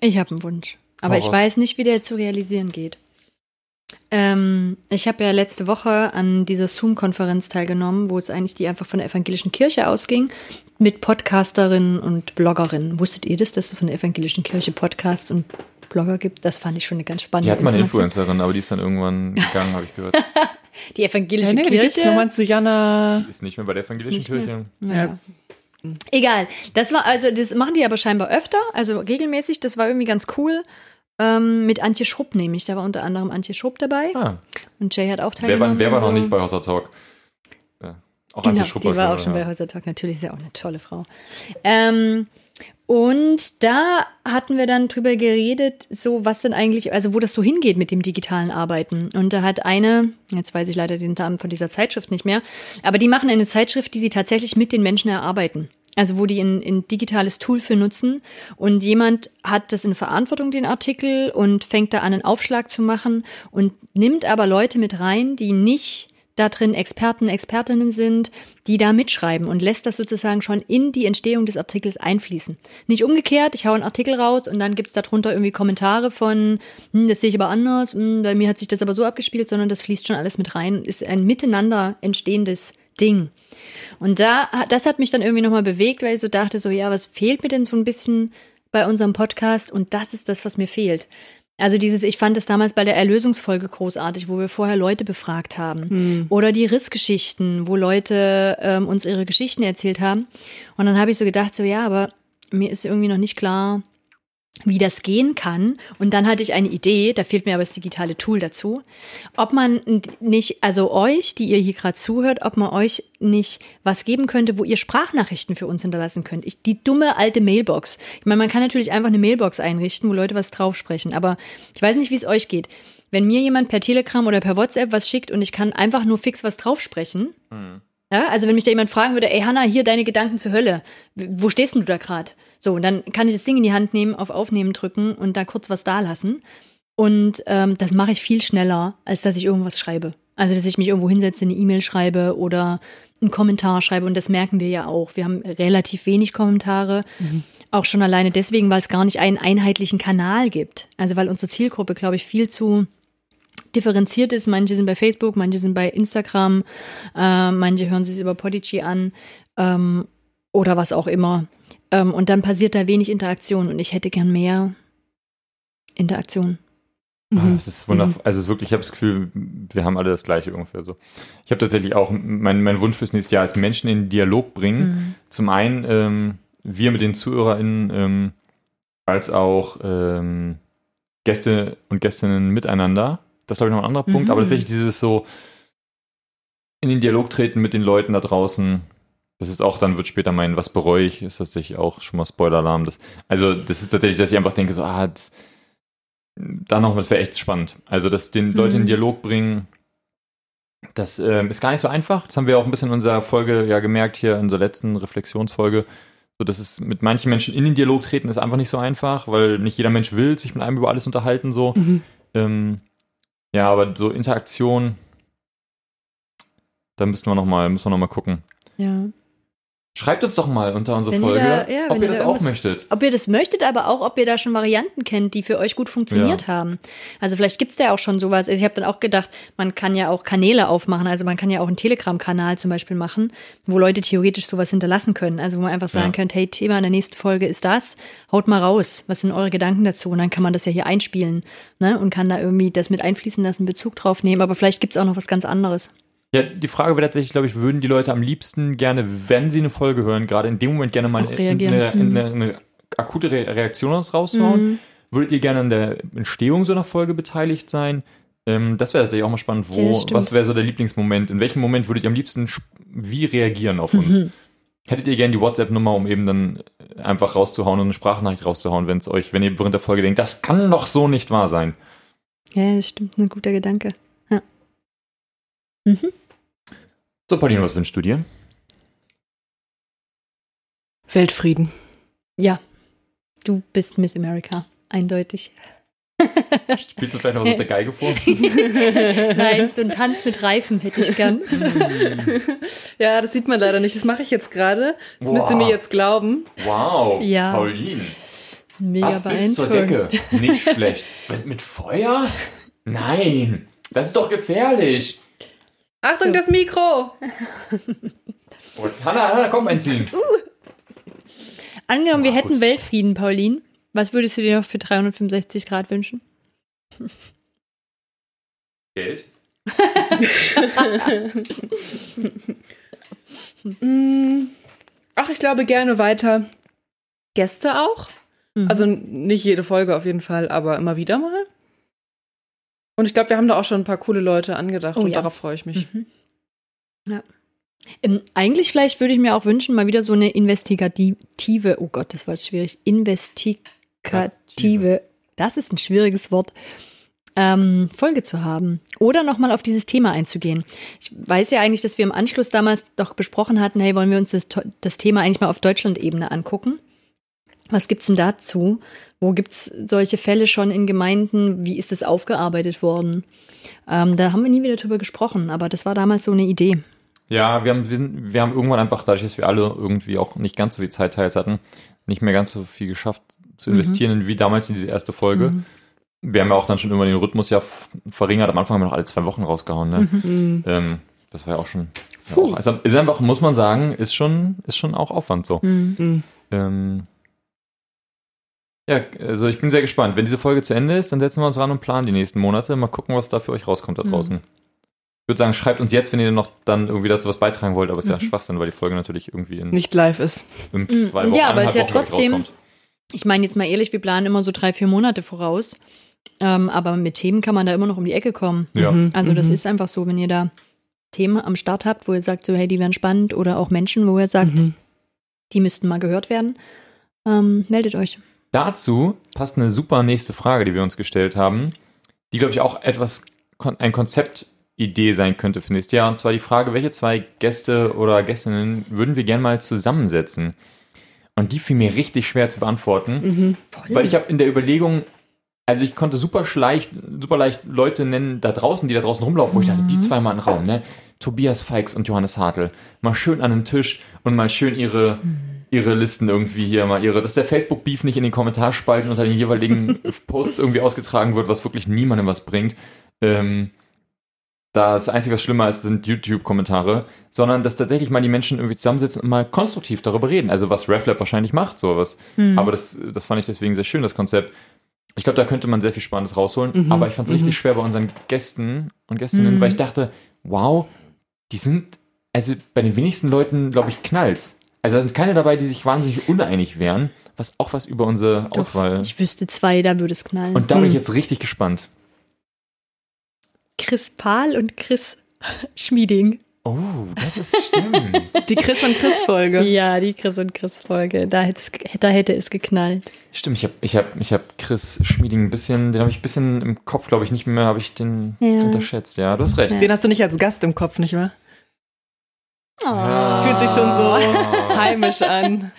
Ich habe einen Wunsch. Aber ich weiß nicht, wie der zu realisieren geht. Ähm, ich habe ja letzte Woche an dieser Zoom-Konferenz teilgenommen, wo es eigentlich die einfach von der evangelischen Kirche ausging, mit Podcasterinnen und Bloggerinnen. Wusstet ihr das, dass es von der evangelischen Kirche Podcasts und Blogger gibt? Das fand ich schon eine ganz spannende Die hat mal eine Influencerin, aber die ist dann irgendwann gegangen, habe ich gehört. <laughs> die evangelische ja, nee, Kirche? Die du Jana? Ist nicht mehr bei der evangelischen Kirche. Ja. Egal. Das war, also, das machen die aber scheinbar öfter, also regelmäßig. Das war irgendwie ganz cool. Ähm, mit Antje Schrupp nämlich. Da war unter anderem Antje Schrupp dabei. Ah. Und Jay hat auch teilgenommen. Wer war, wer war noch nicht bei Hossa Talk? Auch genau, die war auch schon ja. bei Hossa Talk. Natürlich ist ja auch eine tolle Frau. Ähm, Und da hatten wir dann drüber geredet, so was denn eigentlich, also wo das so hingeht mit dem digitalen Arbeiten. Und da hat eine, jetzt weiß ich leider den Namen von dieser Zeitschrift nicht mehr, aber die machen eine Zeitschrift, die sie tatsächlich mit den Menschen erarbeiten. Also wo die ein, ein digitales Tool für nutzen und jemand hat das in Verantwortung, den Artikel, und fängt da an, einen Aufschlag zu machen und nimmt aber Leute mit rein, die nicht da drin Experten, Expertinnen sind, die da mitschreiben und lässt das sozusagen schon in die Entstehung des Artikels einfließen. Nicht umgekehrt, ich hau einen Artikel raus und dann gibt's darunter irgendwie Kommentare von, hm, das sehe ich aber anders, hm, bei mir hat sich das aber so abgespielt, sondern das fließt schon alles mit rein, ist ein miteinander entstehendes Ding. Und da, das hat mich dann irgendwie nochmal bewegt, weil ich so dachte, so, ja, was fehlt mir denn so ein bisschen bei unserem Podcast? Und das ist das, was mir fehlt. Also dieses, ich fand es damals bei der Erlösungsfolge großartig, wo wir vorher Leute befragt haben. Hm. Oder die Rissgeschichten, wo Leute ähm, uns ihre Geschichten erzählt haben. Und dann habe ich so gedacht, so ja, aber mir ist irgendwie noch nicht klar, wie das gehen kann. Und dann hatte ich eine Idee, da fehlt mir aber das digitale Tool dazu, ob man nicht, also euch, die ihr hier gerade zuhört, ob man euch nicht was geben könnte, wo ihr Sprachnachrichten für uns hinterlassen könnt. Ich, die dumme alte Mailbox. Ich meine, man kann natürlich einfach eine Mailbox einrichten, wo Leute was draufsprechen, aber ich weiß nicht, wie es euch geht. Wenn mir jemand per Telegram oder per WhatsApp was schickt und ich kann einfach nur fix was draufsprechen, mhm. ja, also wenn mich da jemand fragen würde, ey Hanna, hier deine Gedanken zur Hölle, wo stehst denn du da gerade? So, und dann kann ich das Ding in die Hand nehmen, auf Aufnehmen drücken und da kurz was da lassen. Und ähm, das mache ich viel schneller, als dass ich irgendwas schreibe. Also, dass ich mich irgendwo hinsetze, eine E-Mail schreibe oder einen Kommentar schreibe. Und das merken wir ja auch. Wir haben relativ wenig Kommentare. Mhm. Auch schon alleine deswegen, weil es gar nicht einen einheitlichen Kanal gibt. Also, weil unsere Zielgruppe, glaube ich, viel zu differenziert ist. Manche sind bei Facebook, manche sind bei Instagram, äh, manche hören sich über Podigy an ähm, oder was auch immer. Ähm, und dann passiert da wenig Interaktion und ich hätte gern mehr Interaktion. Ah, mhm. Es ist wundervoll. Also es ist wirklich, ich habe das Gefühl, wir haben alle das Gleiche ungefähr so. Ich habe tatsächlich auch, mein, mein Wunsch fürs nächste Jahr ist, Menschen in Dialog bringen. Mhm. Zum einen ähm, wir mit den ZuhörerInnen, ähm, als auch ähm, Gäste und Gästinnen miteinander. Das ist, glaube ich, noch ein anderer Punkt. Mhm. Aber tatsächlich dieses so in den Dialog treten mit den Leuten da draußen, das ist auch, dann wird später mein, was bereue ich, ist tatsächlich auch schon mal Spoiler-Alarm. Das, also, das ist tatsächlich, dass ich einfach denke, so, ah, das, da noch, das wäre echt spannend. Also, dass den mhm. Leute in Dialog bringen, das äh, ist gar nicht so einfach. Das haben wir auch ein bisschen in unserer Folge ja gemerkt, hier in unserer letzten Reflexionsfolge. So, dass es mit manchen Menschen in den Dialog treten, ist einfach nicht so einfach, weil nicht jeder Mensch will sich mit einem über alles unterhalten, so. Mhm. Ähm, ja, aber so Interaktion, da müssten wir noch mal, müssen wir noch mal gucken. Ja. Schreibt uns doch mal unter unsere wenn Folge, da, ja, ob ihr das auch möchtet. Ob ihr das möchtet, aber auch, ob ihr da schon Varianten kennt, die für euch gut funktioniert ja. haben. Also vielleicht gibt's da ja auch schon sowas. Also ich habe dann auch gedacht, man kann ja auch Kanäle aufmachen. Also man kann ja auch einen Telegram-Kanal zum Beispiel machen, wo Leute theoretisch sowas hinterlassen können. Also wo man einfach sagen ja. könnte, hey, Thema in der nächsten Folge ist das, haut mal raus. Was sind eure Gedanken dazu? Und dann kann man das ja hier einspielen ne? und kann da irgendwie das mit einfließen lassen, Bezug drauf nehmen. Aber vielleicht gibt's auch noch was ganz anderes. Ja, die Frage wäre tatsächlich, glaube ich, würden die Leute am liebsten gerne, wenn sie eine Folge hören, gerade in dem Moment gerne mal eine, eine, eine, eine, akute Reaktion raushauen? Mhm. Würdet ihr gerne an der Entstehung so einer Folge beteiligt sein? Ähm, das wäre tatsächlich auch mal spannend. Wo, ja, was wäre so der Lieblingsmoment? In welchem Moment würdet ihr am liebsten wie reagieren auf uns? Mhm. Hättet ihr gerne die WhatsApp-Nummer, um eben dann einfach rauszuhauen und eine Sprachnachricht rauszuhauen, wenn es euch, wenn ihr während der Folge denkt, das kann doch so nicht wahr sein? Ja, das stimmt, ein guter Gedanke. Mhm. So, Pauline, was wünschst du dir? Weltfrieden. Ja, du bist Miss America, eindeutig. <laughs> Spielst du gleich noch was auf der Geige vor? <laughs> Nein, so ein Tanz mit Reifen hätte ich gern. ja, das sieht man leider nicht. Das mache ich jetzt gerade. Das wow. müsst ihr mir jetzt glauben. Wow, ja. Pauline. Mega was bis zur Decke. Nicht schlecht. mit Feuer? Nein, das ist doch gefährlich. Achtung, so. das Mikro! Hanna, Hanna, komm einziehen. Uh. Angenommen, wir hätten gut. Weltfrieden, Pauline. Was würdest du dir noch für 365 Grad wünschen? Geld. <laughs> Mm. Ach, ich glaube gerne weiter. Gäste auch. Mhm. Also nicht jede Folge auf jeden Fall, aber immer wieder mal. Und ich glaube, wir haben da auch schon ein paar coole Leute angedacht oh, und ja. darauf freue ich mich. Mhm. Ja. Ähm, eigentlich vielleicht würde ich mir auch wünschen, mal wieder so eine investigative, oh Gott, das war schwierig, investigative, das ist ein schwieriges Wort, ähm, Folge zu haben oder nochmal auf dieses Thema einzugehen. Ich weiß ja eigentlich, dass wir im Anschluss damals doch besprochen hatten, hey, wollen wir uns das, das Thema eigentlich mal auf Deutschland-Ebene angucken? Was gibt's denn dazu? Wo gibt's solche Fälle schon in Gemeinden? Wie ist das aufgearbeitet worden? Ähm, da haben wir nie wieder drüber gesprochen, aber das war damals so eine Idee. Ja, wir haben, wir, sind, wir haben irgendwann einfach, dadurch, dass wir alle irgendwie auch nicht ganz so viel Zeit teils hatten, nicht mehr ganz so viel geschafft zu investieren mhm. wie damals in diese erste Folge. Mhm wir haben ja auch dann schon immer den Rhythmus ja verringert. Am Anfang haben wir noch alle zwei Wochen rausgehauen. Ne? Mhm. Ähm, das war ja auch schon. Ja, auch, also ist einfach, muss man sagen, ist schon, ist schon auch Aufwand so. Mhm. Ähm, ja, also ich bin sehr gespannt. Wenn diese Folge zu Ende ist, dann setzen wir uns ran und planen die nächsten Monate. Mal gucken, was da für euch rauskommt da mhm. draußen. Mhm. Ich würde sagen, schreibt uns jetzt, wenn ihr noch dann irgendwie dazu was beitragen wollt, aber es ist ja mhm. Schwachsinn, weil die Folge natürlich irgendwie in nicht live ist. In zwei Wochen, ja, aber es ist ja trotzdem. Ich meine jetzt mal ehrlich, wir planen immer so drei, vier Monate voraus. Ähm, aber mit Themen kann man da immer noch um die Ecke kommen. Ja. Mhm. Also das mhm. ist einfach so, wenn ihr da Themen am Start habt, wo ihr sagt, so hey, die wären spannend oder auch Menschen, wo ihr sagt, mhm. die müssten mal gehört werden, ähm, meldet euch. Dazu passt eine super nächste Frage, die wir uns gestellt haben, die glaube ich auch etwas ein Konzeptidee sein könnte für nächstes Jahr. Und zwar die Frage, welche zwei Gäste oder Gästinnen würden wir gerne mal zusammensetzen? Und die fiel mir richtig schwer zu beantworten, mhm. weil ich habe in der Überlegung also ich konnte super leicht, super leicht Leute nennen da draußen, die da draußen rumlaufen, wo ich dachte, die mhm. zwei mal im Raum, ne? Tobias Feix und Johannes Hartl. Mal schön an den Tisch und mal schön ihre, ihre Listen irgendwie hier, mal ihre, dass der Facebook-Beef nicht in den Kommentarspalten unter den jeweiligen <laughs> Posts irgendwie ausgetragen wird, was wirklich niemandem was bringt. Ähm, das Einzige, was schlimmer ist, sind YouTube-Kommentare, sondern dass tatsächlich mal die Menschen irgendwie zusammensitzen und mal konstruktiv darüber reden. Also was RefLab wahrscheinlich macht, sowas. Mhm. Aber das, das fand ich deswegen sehr schön, das Konzept. Ich glaube, da könnte man sehr viel Spannendes rausholen. Mhm. Aber ich fand es mhm. richtig schwer bei unseren Gästen und Gästinnen, mhm. weil ich dachte, wow, die sind, also bei den wenigsten Leuten, glaube ich, knallt's. Also da sind keine dabei, die sich wahnsinnig uneinig wären, was auch was über unsere Doch, Auswahl. Ich wüsste zwei, da würde es knallen. Und da bin ich mhm. jetzt richtig gespannt. Chris Pahl und Chris <laughs> Schmieding. Oh, das ist stimmt. <laughs> die Chris und Chris Folge. Ja, die Chris und Chris Folge. Da, da hätte es geknallt. Stimmt, ich habe ich hab, ich hab Chris Schmieding ein bisschen, den habe ich ein bisschen im Kopf, glaube ich, nicht mehr, habe ich den ja. unterschätzt. Ja, du hast recht. Den hast du nicht als Gast im Kopf, nicht wahr? Oh. Fühlt sich schon so <laughs> heimisch an.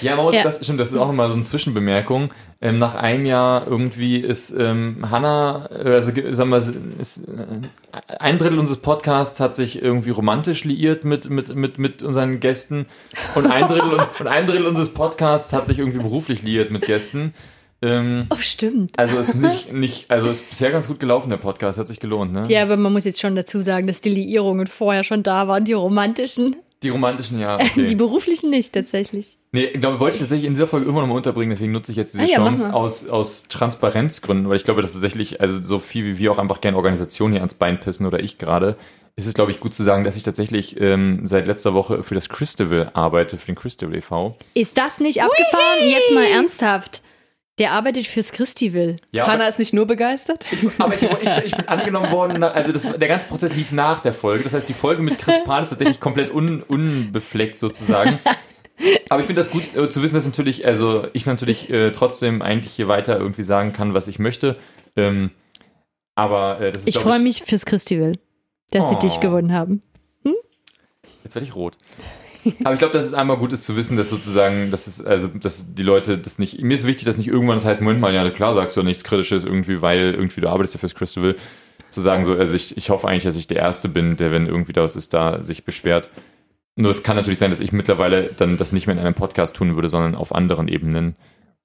Ja, man muss, ja. das stimmt, das ist auch nochmal so eine Zwischenbemerkung. Ähm, nach einem Jahr irgendwie ist ähm, Hannah, äh, also sagen wir, ist, äh, ein Drittel unseres Podcasts hat sich irgendwie romantisch liiert mit, mit, mit, mit unseren Gästen und ein Drittel, <laughs> und ein Drittel unseres Podcasts hat sich irgendwie beruflich liiert mit Gästen. Ähm, oh, stimmt. Also ist <laughs> nicht, nicht, also ist bisher ganz gut gelaufen, der Podcast, hat sich gelohnt, ne? Ja, aber man muss jetzt schon dazu sagen, dass die Liierungen vorher schon da waren, die romantischen. Die romantischen, ja. <laughs> Okay. Die beruflichen nicht, tatsächlich. Nee, ich glaube, wollte ich tatsächlich in dieser Folge irgendwann nochmal unterbringen, deswegen nutze ich jetzt diese ah, ja, Chance aus, aus Transparenzgründen, weil ich glaube, dass tatsächlich, also so viel wie wir auch einfach gerne Organisationen hier ans Bein pissen oder ich gerade, ist es, glaube ich, gut zu sagen, dass ich tatsächlich ähm, seit letzter Woche für das Christival arbeite, für den Christival e.V. Ist das nicht abgefahren? Jetzt mal ernsthaft. Der arbeitet fürs Christival. Ja, Hanna ist nicht nur begeistert. Ich, aber ich, ich, bin, ich, bin, angenommen worden, also das, der ganze Prozess lief nach der Folge. Das heißt, die Folge mit Chris Pahl ist tatsächlich komplett un, unbefleckt sozusagen. Aber ich finde das gut äh, zu wissen, dass natürlich, also ich natürlich äh, trotzdem eigentlich hier weiter irgendwie sagen kann, was ich möchte. Ähm, aber äh, das ist, Ich freue mich fürs Christival, dass oh. sie dich gewonnen haben. Hm? Jetzt werde ich rot. <laughs> Aber ich glaube, dass es einmal gut ist zu wissen, dass sozusagen, dass es, also, dass die Leute das nicht, mir ist wichtig, dass nicht irgendwann das heißt, Moment mal, ja, klar sagst du nichts Kritisches irgendwie, weil irgendwie du arbeitest ja fürs Crystal, zu sagen so, also ich, ich hoffe eigentlich, dass ich der Erste bin, der, wenn irgendwie da was ist, da sich beschwert. Nur es kann natürlich sein, dass ich mittlerweile dann das nicht mehr in einem Podcast tun würde, sondern auf anderen Ebenen.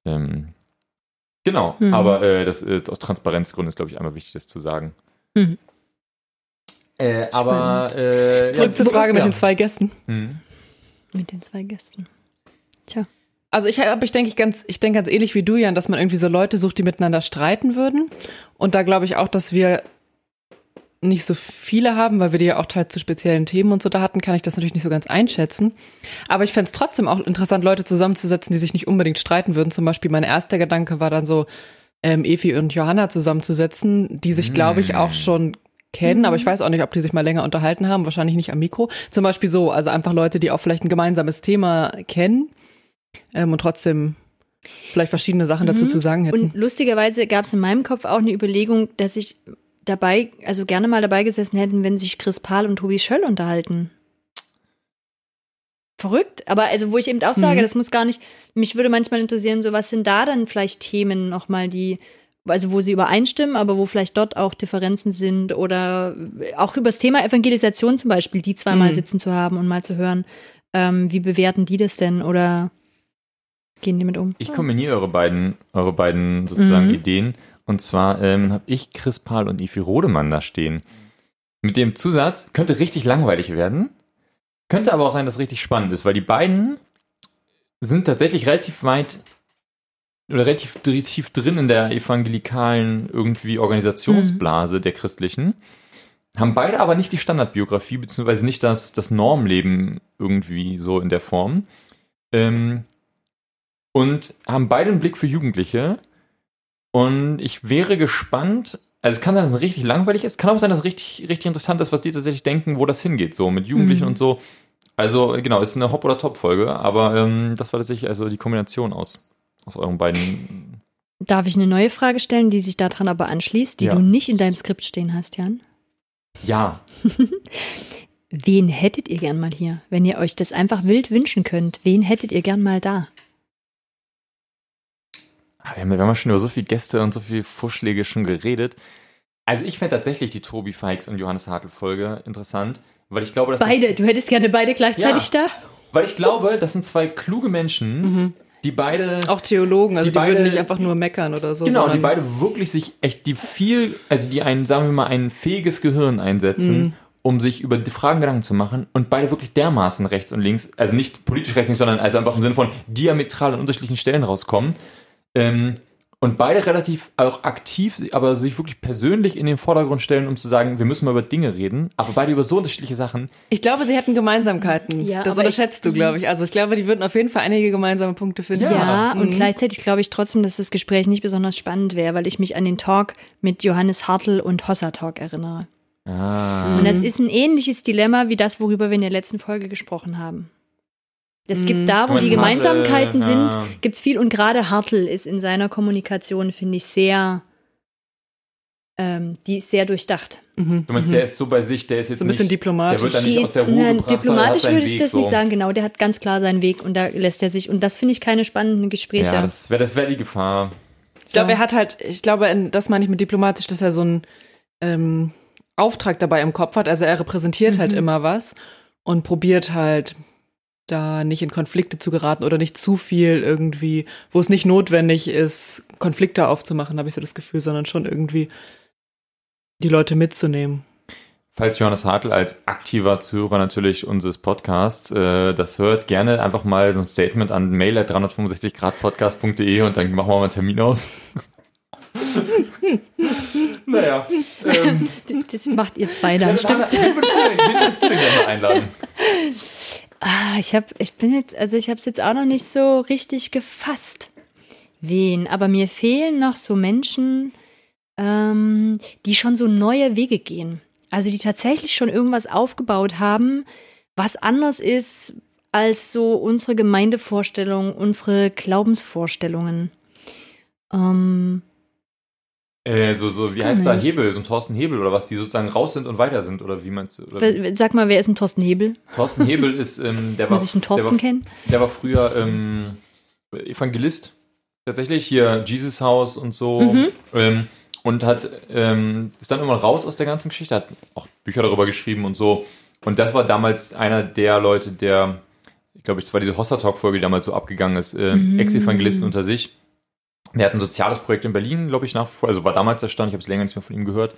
Ähm, genau, mhm. aber äh, das äh, aus Transparenzgründen ist, glaube ich, einmal wichtig, das zu sagen. Mhm. Äh, aber äh, zurück ja, zur Frage mit den zwei Gästen. Mhm mit den zwei Gästen. Tja. Also ich habe, ich denke ich ganz, ich denke ganz ähnlich wie du, Jan, dass man irgendwie so Leute sucht, die miteinander streiten würden. Und da glaube ich auch, dass wir nicht so viele haben, weil wir die ja auch halt zu speziellen Themen und so da hatten, kann ich das natürlich nicht so ganz einschätzen. Aber ich fände es trotzdem auch interessant, Leute zusammenzusetzen, die sich nicht unbedingt streiten würden. Zum Beispiel mein erster Gedanke war dann so, ähm, Efi und Johanna zusammenzusetzen, die sich, glaube ich, auch schon kennen, mhm. aber ich weiß auch nicht, ob die sich mal länger unterhalten haben, wahrscheinlich nicht am Mikro. Zum Beispiel so, also einfach Leute, die auch vielleicht ein gemeinsames Thema kennen ähm, und trotzdem vielleicht verschiedene Sachen dazu mhm. zu sagen hätten. Und lustigerweise gab es in meinem Kopf auch eine Überlegung, dass ich dabei, also gerne mal dabei gesessen hätten, wenn sich Chris Pahl und Tobi Schöll unterhalten. Verrückt, aber also wo ich eben auch sage, mhm. das muss gar nicht, mich würde manchmal interessieren, so was sind da dann vielleicht Themen nochmal, die, also wo sie übereinstimmen, aber wo vielleicht dort auch Differenzen sind oder auch über das Thema Evangelisation zum Beispiel, die zweimal mhm. sitzen zu haben und mal zu hören, ähm, wie bewerten die das denn oder gehen die mit um? Ich kombiniere eure beiden, eure beiden sozusagen mhm. Ideen und zwar ähm, habe ich Chris Pahl und Ifi Rodemann da stehen. Mit dem Zusatz, könnte richtig langweilig werden, könnte aber auch sein, dass es richtig spannend ist, weil die beiden sind tatsächlich relativ weit oder relativ tief drin in der evangelikalen irgendwie Organisationsblase mhm. der christlichen. Haben beide aber nicht die Standardbiografie, beziehungsweise nicht das, das Normleben irgendwie so in der Form. Ähm, und haben beide einen Blick für Jugendliche und ich wäre gespannt, also es kann sein, dass es richtig langweilig ist, kann auch sein, dass es richtig, richtig interessant ist, was die tatsächlich denken, wo das hingeht, so mit Jugendlichen mhm. und so. Also genau, es ist eine Hop- oder Top-Folge, aber ähm, das war tatsächlich also die Kombination aus, aus euren beiden. Darf ich eine neue Frage stellen, die sich daran aber anschließt, die ja. du nicht in deinem Skript stehen hast, Jan? Ja. <laughs> wen hättet ihr gern mal hier, wenn ihr euch das einfach wild wünschen könnt? Wen hättet ihr gern mal da? Wir haben, wir haben schon über so viele Gäste und so viele Vorschläge schon geredet. Also ich fände tatsächlich die Tobi Fikes und Johannes Hartl Folge interessant, weil ich glaube, dass beide. Das, du hättest gerne beide gleichzeitig ja, da. Weil ich glaube, das sind zwei kluge Menschen, mhm. Die beide auch Theologen, also die, die beide, würden nicht einfach nur meckern oder so. Genau, die beide wirklich sich echt die viel, also die einen, sagen wir mal, ein fähiges Gehirn einsetzen. Mhm um sich über die Fragen Gedanken zu machen und beide wirklich dermaßen rechts und links, also nicht politisch rechts, sondern also einfach im Sinne von diametral an unterschiedlichen Stellen rauskommen, ähm, und beide relativ auch aktiv, aber sich wirklich persönlich in den Vordergrund stellen, um zu sagen, wir müssen mal über Dinge reden, aber beide über so unterschiedliche Sachen. Ich glaube, sie hätten Gemeinsamkeiten. Ja, das unterschätzt ich, du, glaube ich. Also ich glaube, die würden auf jeden Fall einige gemeinsame Punkte finden. Ja, ja und mhm. gleichzeitig glaube ich trotzdem, dass das Gespräch nicht besonders spannend wäre, weil ich mich an den Talk mit Johannes Hartl und Hossa Talk erinnere. Ah. Und das ist ein ähnliches Dilemma wie das, worüber wir in der letzten Folge gesprochen haben. Es gibt mhm. da, wo die Gemeinsamkeiten Hartl, sind, ja. gibt's viel. Und gerade Hartl ist in seiner Kommunikation, finde ich, sehr, ähm, die ist sehr durchdacht. Mhm. Du meinst, mhm. der ist so bei sich, der ist jetzt so ein bisschen nicht, diplomatisch. Der wird dann nicht die aus der Ruhe nein, gebracht, Diplomatisch würde ich das so. nicht sagen, genau. Der hat ganz klar seinen Weg und da lässt er sich. Und das finde ich keine spannenden Gespräche. Ja, das wäre das wär die Gefahr. Ich glaube, er hat halt, ich glaube, das meine ich mit diplomatisch, dass er so einen ähm, Auftrag dabei im Kopf hat. Also er repräsentiert halt mhm. halt immer was und probiert halt da nicht in Konflikte zu geraten oder nicht zu viel irgendwie, wo es nicht notwendig ist, Konflikte aufzumachen, habe ich so das Gefühl, sondern schon irgendwie die Leute mitzunehmen. Falls Johannes Hartl als aktiver Zuhörer natürlich unseres Podcasts äh, das hört, gerne einfach mal so ein Statement an mail 365 gradpodcast.de und dann machen wir mal einen Termin aus. <laughs> naja. Ähm, <laughs> das macht ihr zwei dann, stimmt's? Wen würdest du denn gerne einladen? <laughs> Ah, ich habe, ich bin jetzt, also ich habe es jetzt auch noch nicht so richtig gefasst. Wen? Aber mir fehlen noch so Menschen, ähm, die schon so neue Wege gehen. Also die tatsächlich schon irgendwas aufgebaut haben, was anders ist als so unsere Gemeindevorstellungen, unsere Glaubensvorstellungen. Ähm, äh, so, so, wie heißt da Hebel, so ein Thorsten Hebel oder was, die sozusagen raus sind und weiter sind oder wie meinst du? Oder? Sag mal, wer ist ein Thorsten Hebel? Thorsten Hebel ist, ähm, der war. Muss ich einen Thorsten der war, kennen? Der war früher ähm, Evangelist, tatsächlich hier Jesus House und so. Mhm. Ähm, und hat, ähm, ist dann immer raus aus der ganzen Geschichte, hat auch Bücher darüber geschrieben und so. Und das war damals einer der Leute, der, ich glaube, es war diese Hossa Talk-Folge, die damals so abgegangen ist, äh, mhm. Ex-Evangelisten unter sich der hat ein soziales Projekt in Berlin, glaube ich, nach wie vor. Also war damals der Stand, ich habe es länger nicht mehr von ihm gehört.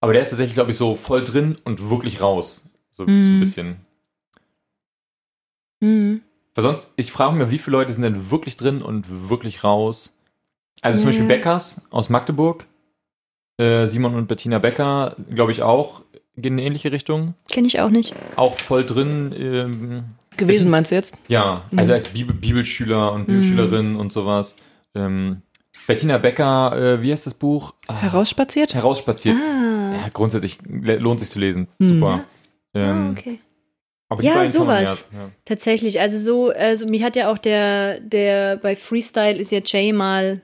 Aber der ist tatsächlich, glaube ich, so voll drin und wirklich raus. So, mhm. so ein bisschen. Mhm. Weil sonst, ich frage mich, wie viele Leute sind denn wirklich drin und wirklich raus? Also zum Beispiel Beckers aus Magdeburg. Äh, Simon und Bettina Becker, glaube ich, auch gehen in eine ähnliche Richtung. Kenne ich auch nicht. Auch voll drin. Ähm, Gewesen, meinst du jetzt? Ja, also mhm. als Bibel Bibelschüler und Bibelschülerin mhm. und sowas. Ähm, Bettina Becker, äh, wie heißt das Buch? Ah, Herausspaziert? Herausspaziert. Ah. grundsätzlich lohnt sich zu lesen. Mhm. Super. Ja. Ähm, ah, okay. ja, sowas. Ja. Tatsächlich. Also so, also mich hat ja auch der, der bei Freestyle ist ja Jay mal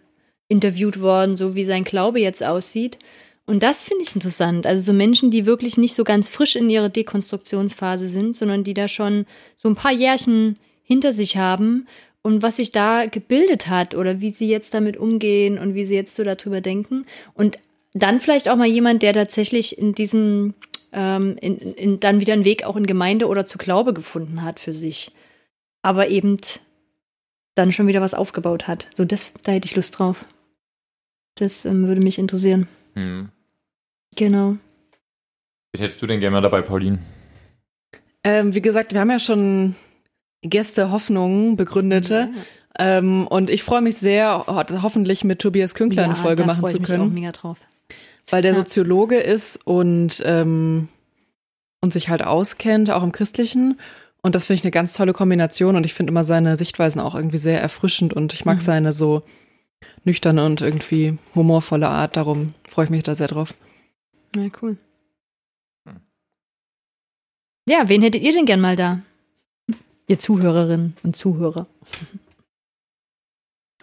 interviewt worden, so wie sein Glaube jetzt aussieht. Und das finde ich interessant. Also so Menschen, die wirklich nicht so ganz frisch in ihrer Dekonstruktionsphase sind, sondern die da schon so ein paar Jährchen hinter sich haben und was sich da gebildet hat oder wie sie jetzt damit umgehen und wie sie jetzt so darüber denken. Und dann vielleicht auch mal jemand, der tatsächlich in diesem, ähm, in, in, dann wieder einen Weg auch in Gemeinde oder zu Glaube gefunden hat für sich. Aber eben dann schon wieder was aufgebaut hat. So, das, da hätte ich Lust drauf. Das ähm, würde mich interessieren. Hm. Genau. Was hättest du denn gerne mal dabei, Pauline? Ähm, wie gesagt, wir haben ja schon Gäste Hoffnungen begründete. Ja. Ähm, und ich freue mich sehr, hoffentlich mit Tobias Künkler ja, eine Folge machen zu können. Ich mich auch mega drauf. Weil der ja. Soziologe ist und, ähm, und sich halt auskennt, auch im Christlichen. Und das finde ich eine ganz tolle Kombination und ich finde immer seine Sichtweisen auch irgendwie sehr erfrischend und ich mag mhm. seine so nüchterne und irgendwie humorvolle Art. Darum freue ich mich da sehr drauf. Ja, cool. Ja, wen hättet ihr denn gern mal da? Ihr Zuhörerinnen und Zuhörer.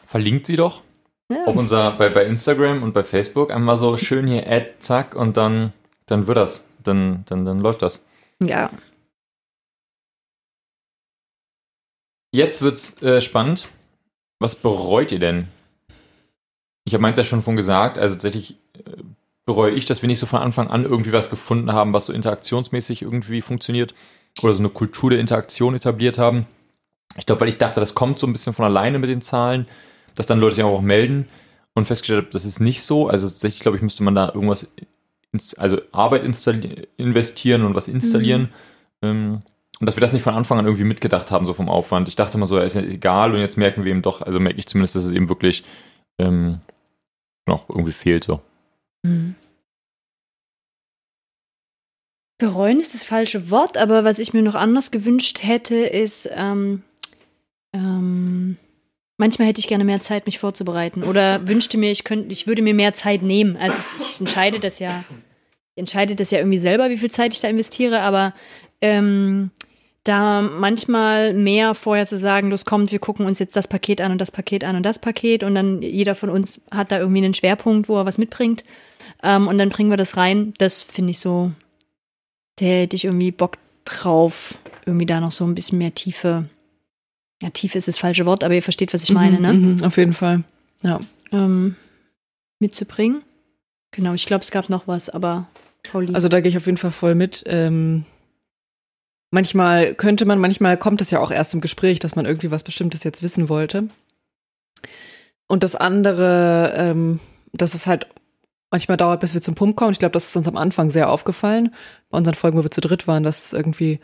Verlinkt sie doch ja. auf unser, bei, bei Instagram und bei Facebook einmal so schön hier Add, zack, und dann, dann wird das. Dann, dann, dann läuft das. Ja. Jetzt wird's äh, spannend. Was bereut ihr denn? Ich habe meins ja schon von gesagt, also tatsächlich äh, bereue ich, dass wir nicht so von Anfang an irgendwie was gefunden haben, was so interaktionsmäßig irgendwie funktioniert oder so eine Kultur der Interaktion etabliert haben. Ich glaube, weil ich dachte, das kommt so ein bisschen von alleine mit den Zahlen, dass dann Leute sich auch melden und festgestellt habe, das ist nicht so. Also tatsächlich, glaube ich, müsste man da irgendwas, also Arbeit investieren und was installieren. Mhm. Ähm, und dass wir das nicht von Anfang an irgendwie mitgedacht haben, so vom Aufwand. Ich dachte mal so, ist ja egal und jetzt merken wir eben doch, also merke ich zumindest, dass es eben wirklich ähm, noch irgendwie fehlt so. Mhm. Bereuen ist das falsche Wort, aber was ich mir noch anders gewünscht hätte, ist, ähm, ähm, manchmal hätte ich gerne mehr Zeit, mich vorzubereiten. Oder wünschte mir, ich könnte, ich würde mir mehr Zeit nehmen. Also ich entscheide das ja, ich entscheide das ja irgendwie selber, wie viel Zeit ich da investiere, aber ähm, da manchmal mehr vorher zu sagen, los kommt, wir gucken uns jetzt das Paket an und das Paket an und das Paket und dann jeder von uns hat da irgendwie einen Schwerpunkt, wo er was mitbringt ähm, und dann bringen wir das rein. Das finde ich so da hätte ich irgendwie Bock drauf, irgendwie da noch so ein bisschen mehr Tiefe. Ja, Tiefe ist das falsche Wort, aber ihr versteht, was ich meine, ne? Mhm, auf jeden Fall. Ja. Ähm, mitzubringen. Genau, ich glaube, es gab noch was, aber Pauline. Also da gehe ich auf jeden Fall voll mit. Ähm, manchmal könnte man, manchmal kommt es ja auch erst im Gespräch, dass man irgendwie was Bestimmtes jetzt wissen wollte. Und das andere, ähm, dass es halt manchmal dauert, bis wir zum Punkt kommen. Ich glaube, das ist uns am Anfang sehr aufgefallen. Bei unseren Folgen, wo wir zu dritt waren, dass es irgendwie,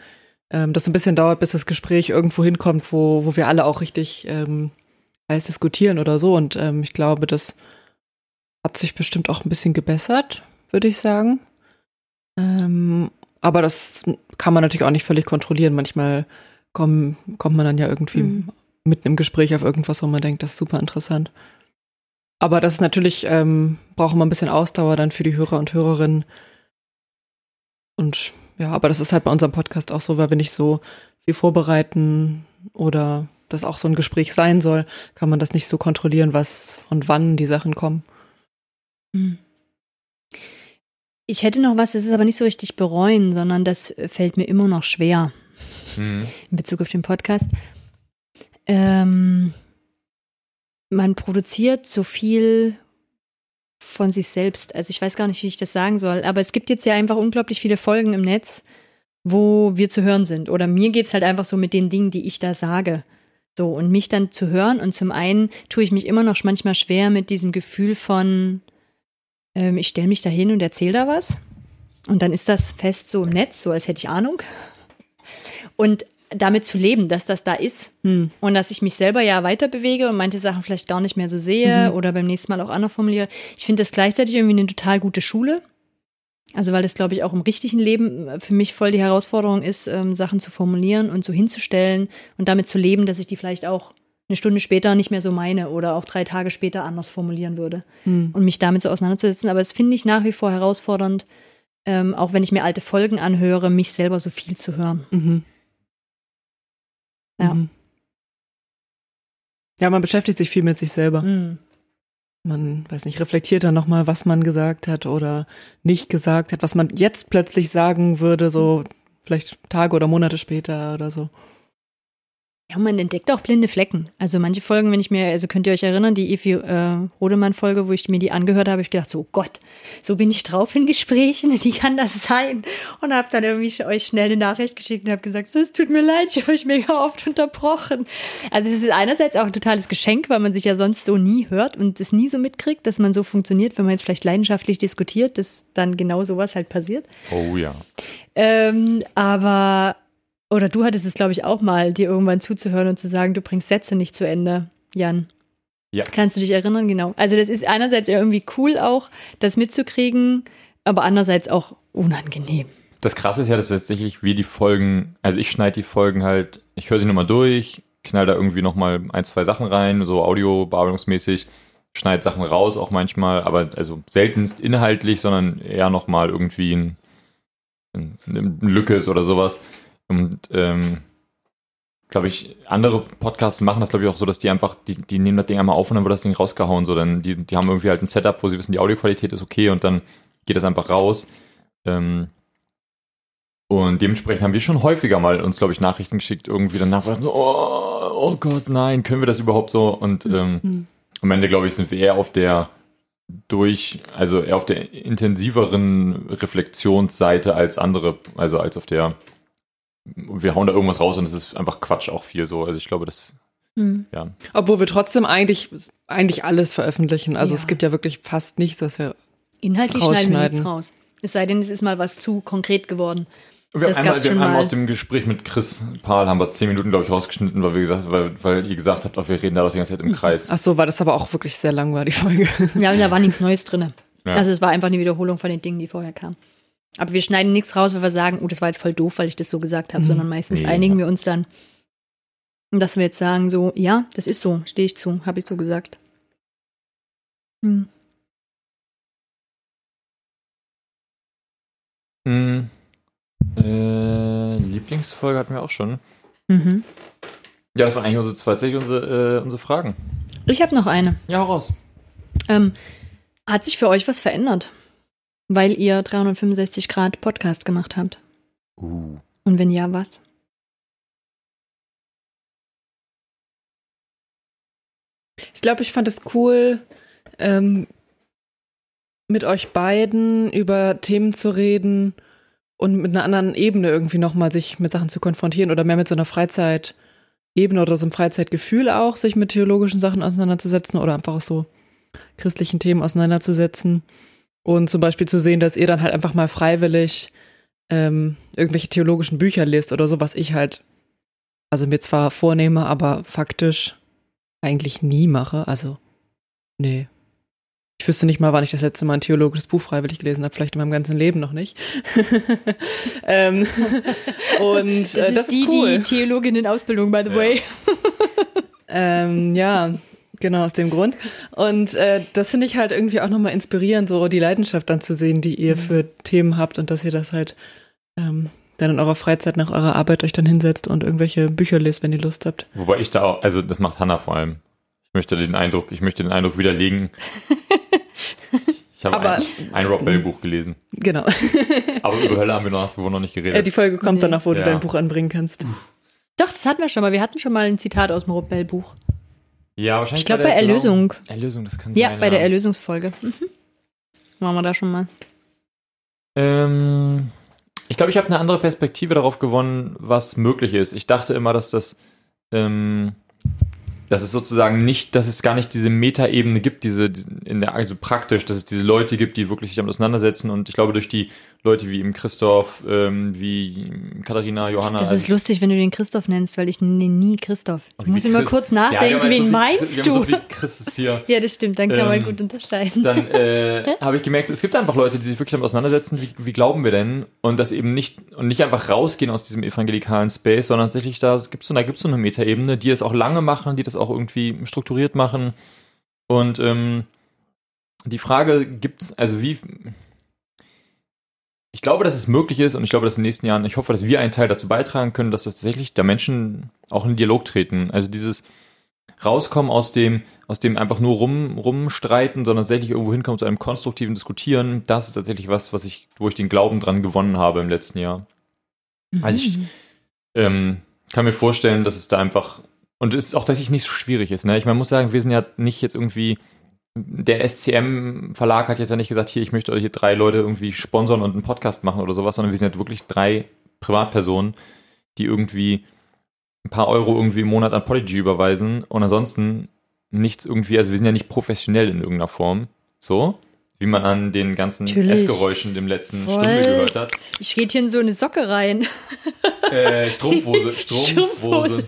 ähm, das ein bisschen dauert, bis das Gespräch irgendwo hinkommt, wo, wo wir alle auch richtig ähm, heiß diskutieren oder so. Und ähm, ich glaube, das hat sich bestimmt auch ein bisschen gebessert, würde ich sagen. Ähm, aber das kann man natürlich auch nicht völlig kontrollieren. Manchmal komm, kommt man dann ja irgendwie mhm. mitten im Gespräch auf irgendwas, wo man denkt, das ist super interessant. Aber das ist natürlich, ähm, braucht man ein bisschen Ausdauer dann für die Hörer und Hörerinnen. Und ja, aber das ist halt bei unserem Podcast auch so, weil wir nicht so viel vorbereiten oder das auch so ein Gespräch sein soll, kann man das nicht so kontrollieren, was und wann die Sachen kommen. Hm. Ich hätte noch was, das ist aber nicht so richtig bereuen, sondern das fällt mir immer noch schwer mhm. in Bezug auf den Podcast. Ähm, man produziert so viel von sich selbst. Also ich weiß gar nicht, wie ich das sagen soll, aber es gibt jetzt ja einfach unglaublich viele Folgen im Netz, wo wir zu hören sind. Oder mir geht es halt einfach so mit den Dingen, die ich da sage. So, und mich dann zu hören. Und zum einen tue ich mich immer noch manchmal schwer mit diesem Gefühl von, ähm, ich stelle mich da hin und erzähle da was. Und dann ist das fest so im Netz, so als hätte ich Ahnung. Und damit zu leben, dass das da ist hm. und dass ich mich selber ja weiter bewege und manche Sachen vielleicht gar nicht mehr so sehe mhm. oder beim nächsten Mal auch anders formuliere. Ich finde das gleichzeitig irgendwie eine total gute Schule. Also weil das, glaube ich, auch im richtigen Leben für mich voll die Herausforderung ist, ähm, Sachen zu formulieren und so hinzustellen und damit zu leben, dass ich die vielleicht auch eine Stunde später nicht mehr so meine oder auch drei Tage später anders formulieren würde hm. und mich damit so auseinanderzusetzen. Aber es finde ich nach wie vor herausfordernd, ähm, auch wenn ich mir alte Folgen anhöre, mich selber so viel zu hören. Mhm. Ja. Mhm. Ja, man beschäftigt sich viel mit sich selber. Mhm. Man, weiß nicht, reflektiert dann nochmal, was man gesagt hat oder nicht gesagt hat, was man jetzt plötzlich sagen würde, so vielleicht Tage oder Monate später oder so. Ja, man entdeckt auch blinde Flecken. Also manche Folgen, wenn ich mir, also könnt ihr euch erinnern, die Evi äh, Rodemann-Folge, wo ich mir die angehört habe, ich gedacht, so oh Gott, so bin ich drauf in Gesprächen, <laughs> wie kann das sein? Und habe dann irgendwie euch schnell eine Nachricht geschickt und habe gesagt, so, es tut mir leid, ich habe euch mega oft unterbrochen. Also es ist einerseits auch ein totales Geschenk, weil man sich ja sonst so nie hört und es nie so mitkriegt, dass man so funktioniert, wenn man jetzt vielleicht leidenschaftlich diskutiert, dass dann genau sowas halt passiert. Oh ja. Ähm, aber oder du hattest es, glaube ich, auch mal, dir irgendwann zuzuhören und zu sagen, du bringst Sätze nicht zu Ende, Jan. Ja. Kannst du dich erinnern? Genau. Also das ist einerseits irgendwie cool auch, das mitzukriegen, aber andererseits auch unangenehm. Das Krasse ist ja, dass tatsächlich wir die Folgen, also ich schneide die Folgen halt, ich höre sie nochmal durch, knall da irgendwie nochmal ein, zwei Sachen rein, so Audio-bearbeitungsmäßig, schneide Sachen raus auch manchmal, aber also seltenst inhaltlich, sondern eher nochmal irgendwie ein, ein, ein Lückes oder sowas. Und ähm, glaube ich, andere Podcasts machen das, glaube ich, auch so, dass die einfach, die, die nehmen das Ding einmal auf und dann wird das Ding rausgehauen. So, dann die, die haben irgendwie halt ein Setup, wo sie wissen, die Audioqualität ist okay und dann geht das einfach raus. Ähm, und dementsprechend haben wir schon häufiger mal uns, glaube ich, Nachrichten geschickt, irgendwie danach, so, oh, oh Gott, nein, können wir das überhaupt so? Und ähm, mhm. am Ende, glaube ich, sind wir eher auf der durch, also eher auf der intensiveren Reflexionsseite als andere, also als auf der wir hauen da irgendwas raus und es ist einfach Quatsch auch viel so. Also ich glaube, das mhm. ja. Obwohl wir trotzdem eigentlich, eigentlich alles veröffentlichen. Also ja. es gibt ja wirklich fast nichts, was wir Inhaltlich schneiden wir nichts raus. Es sei denn, es ist mal was zu konkret geworden. Wir das haben einmal, wir haben einmal aus dem Gespräch mit Chris Pahl haben wir zehn Minuten, glaube ich, rausgeschnitten, weil wir gesagt, weil, weil ihr gesagt habt, wir reden da doch die ganze Zeit im mhm. Kreis. Ach so, war das aber auch wirklich sehr lang war, die Folge. Ja, da war nichts Neues drin. Ja. Also es war einfach eine Wiederholung von den Dingen, die vorher kamen. Aber wir schneiden nichts raus, weil wir sagen, oh, das war jetzt voll doof, weil ich das so gesagt habe, mhm. sondern meistens nee, einigen ja. wir uns dann, dass wir jetzt sagen, so, ja, das ist so, stehe ich zu, habe ich so gesagt. Hm. Hm. Äh, Lieblingsfolge hatten wir auch schon. Mhm. Ja, das waren eigentlich unsere, tatsächlich unsere, äh, unsere Fragen. Ich habe noch eine. Ja, hau raus. Ähm, hat sich für euch was verändert? Weil ihr 365 Grad Podcast gemacht habt. Uh. Und wenn ja, was? Ich glaube, ich fand es cool, ähm, mit euch beiden über Themen zu reden und mit einer anderen Ebene irgendwie nochmal sich mit Sachen zu konfrontieren oder mehr mit so einer Freizeitebene oder so einem Freizeitgefühl auch, sich mit theologischen Sachen auseinanderzusetzen oder einfach auch so christlichen Themen auseinanderzusetzen. Und zum Beispiel zu sehen, dass ihr dann halt einfach mal freiwillig ähm, irgendwelche theologischen Bücher lest oder so, was ich halt, also mir zwar vornehme, aber faktisch eigentlich nie mache. Also, nee. Ich wüsste nicht mal, wann ich das letzte Mal ein theologisches Buch freiwillig gelesen habe, vielleicht in meinem ganzen Leben noch nicht. <laughs> ähm, <laughs> und das, äh, das ist die, cool. die Theologin in Ausbildung, by the ja. way. ähm, ja, Genau, aus dem Grund. Und äh, das finde ich halt irgendwie auch nochmal inspirierend, so die Leidenschaft dann zu sehen, die ihr mhm. für Themen habt und dass ihr das halt ähm, dann in eurer Freizeit nach eurer Arbeit euch dann hinsetzt und irgendwelche Bücher lest, wenn ihr Lust habt. Wobei ich da auch, also das macht Hannah vor allem. Ich möchte den Eindruck, ich möchte den Eindruck widerlegen. Ich habe ein, ein Rob Bell Buch gelesen. Genau. <laughs> Aber über Hölle haben wir noch, noch nicht geredet. Äh, die Folge kommt nee. danach, wo ja. du dein Buch anbringen kannst. Doch, das hatten wir schon mal. Wir hatten schon mal ein Zitat aus dem Rob Bell Buch. Ja, wahrscheinlich. Ich glaube bei, bei Erlösung. Genau, Erlösung, das kann ja, sein. Bei ja, bei der Erlösungsfolge. Mhm. Machen wir da schon mal. Ähm, ich glaube, ich habe eine andere Perspektive darauf gewonnen, was möglich ist. Ich dachte immer, dass das ähm, dass es sozusagen nicht, dass es gar nicht diese Metaebene gibt, diese in der also praktisch, dass es diese Leute gibt, die wirklich sich damit auseinandersetzen und ich glaube durch die Leute wie im Christoph, ähm, wie Katharina, Johanna. Das ist also lustig, wenn du den Christoph nennst, weil ich nenne nie Christoph. Ich muss immer kurz nachdenken, ja, wen so meinst du? So viel Christus hier. <laughs> ja, das stimmt, dann kann ähm, man gut unterscheiden. Dann äh, habe ich gemerkt, es gibt einfach Leute, die sich wirklich damit auseinandersetzen, wie, wie glauben wir denn? Und das eben nicht und nicht einfach rausgehen aus diesem evangelikalen Space, sondern tatsächlich da gibt's so, da gibt's so eine Metaebene, die es auch lange machen, die das auch irgendwie strukturiert machen. Und ähm, die Frage gibt's, also wie ich glaube, dass es möglich ist und ich glaube, dass in den nächsten Jahren, ich hoffe, dass wir einen Teil dazu beitragen können, dass das tatsächlich da Menschen auch in Dialog treten. Also dieses rauskommen aus dem, aus dem einfach nur rum, rumstreiten, sondern tatsächlich irgendwo hinkommen zu einem konstruktiven Diskutieren, das ist tatsächlich was, was ich, wo ich den Glauben dran gewonnen habe im letzten Jahr. Mhm. Also ich ähm, kann mir vorstellen, dass es da einfach, und es ist auch tatsächlich nicht so schwierig ist, ne? Ich meine, muss sagen, wir sind ja nicht jetzt irgendwie, der SCM-Verlag hat jetzt ja nicht gesagt, hier, ich möchte euch hier drei Leute irgendwie sponsern und einen Podcast machen oder sowas, sondern wir sind halt wirklich drei Privatpersonen, die irgendwie ein paar Euro irgendwie im Monat an Podigy überweisen und ansonsten nichts irgendwie, also wir sind ja nicht professionell in irgendeiner Form, so, wie man an den ganzen. Essgeräuschen im letzten Voll. Stunde gehört hat. Ich rede hier in so eine Socke rein. Äh, Strumpfhose, <laughs> Strumpfhose.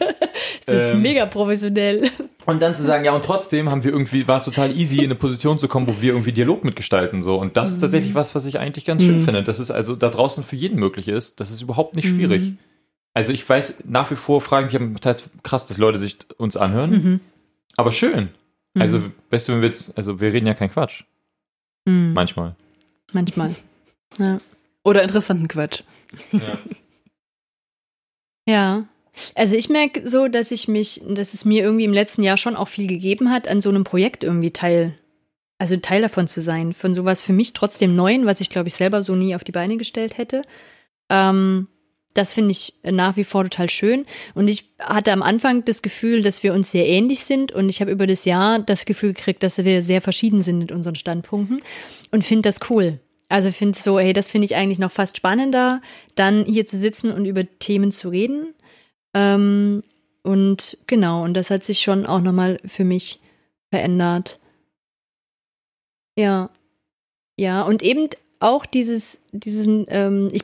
Das ist ähm, mega professionell. Und dann zu sagen, ja, und trotzdem haben wir irgendwie, war es total easy, in eine Position zu kommen, wo wir irgendwie Dialog mitgestalten, so. Und das mhm. ist tatsächlich was, was ich eigentlich ganz schön mhm. finde. Dass es also da draußen für jeden möglich ist. Das ist überhaupt nicht schwierig. Mhm. Also ich weiß, nach wie vor frage ich mich teils krass, dass Leute sich uns anhören. Mhm. Aber schön. Mhm. Also, weißt du, wenn wir jetzt, also wir reden ja kein Quatsch. Mhm. Manchmal. Manchmal. Ja. Oder interessanten Quatsch. Ja. <laughs> ja. Also ich merke so, dass ich mich, dass es mir irgendwie im letzten Jahr schon auch viel gegeben hat, an so einem Projekt irgendwie Teil, also Teil davon zu sein. Von sowas für mich trotzdem Neuen, was ich glaube ich selber so nie auf die Beine gestellt hätte. Ähm, das finde ich nach wie vor total schön. Und ich hatte am Anfang das Gefühl, dass wir uns sehr ähnlich sind. Und ich habe über das Jahr das Gefühl gekriegt, dass wir sehr verschieden sind mit unseren Standpunkten. Und finde das cool. Also finde so, hey, das finde ich eigentlich noch fast spannender, dann hier zu sitzen und über Themen zu reden. Ähm, und genau, und das hat sich schon auch nochmal für mich verändert. Ja. Ja, und eben auch dieses, diesen, ähm, ich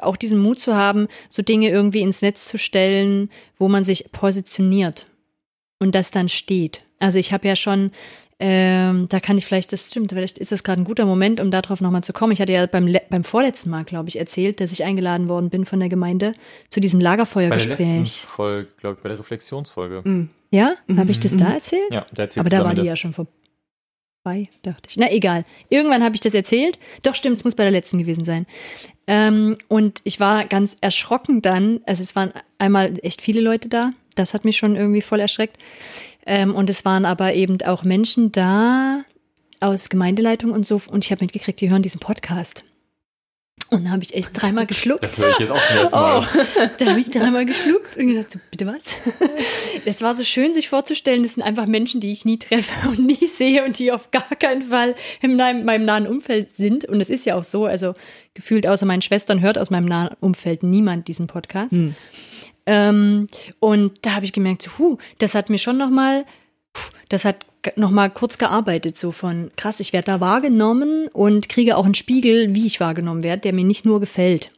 auch diesen Mut zu haben, so Dinge irgendwie ins Netz zu stellen, wo man sich positioniert und das dann steht. Also ich habe ja schon, ähm, da kann ich vielleicht, das stimmt, vielleicht ist das gerade ein guter Moment, um darauf nochmal zu kommen. Ich hatte ja beim, beim vorletzten Mal, glaube ich, erzählt, dass ich eingeladen worden bin von der Gemeinde zu diesem Lagerfeuergespräch. Bei der letzten Folge, glaube ich, bei der Reflexionsfolge. Mhm. Ja? Mhm. Habe ich das da erzählt? Ja, da erzählt Aber da war die ja schon vorbei dachte ich. Na egal. Irgendwann habe ich das erzählt. Doch stimmt, es muss bei der letzten gewesen sein. Ähm, und ich war ganz erschrocken dann. Also es waren einmal echt viele Leute da. Das hat mich schon irgendwie voll erschreckt. Ähm, und es waren aber eben auch Menschen da aus Gemeindeleitung und so. Und ich habe mitgekriegt, die hören diesen Podcast. Und dann habe ich echt dreimal geschluckt. Das höre ich jetzt auch zum ersten Mal. Oh, da habe ich dreimal geschluckt und gedacht, so, bitte was? Es war so schön, sich vorzustellen, das sind einfach Menschen, die ich nie treffe <laughs> und nie sehe und die auf gar keinen Fall in meinem, meinem nahen Umfeld sind. Und es ist ja auch so, also gefühlt außer meinen Schwestern hört aus meinem nahen Umfeld niemand diesen Podcast. Hm. Ähm, und da habe ich gemerkt, so, huh, das hat mir schon nochmal, das hat noch mal kurz gearbeitet, so von krass, ich werde da wahrgenommen und kriege auch einen Spiegel, wie ich wahrgenommen werde, der mir nicht nur gefällt.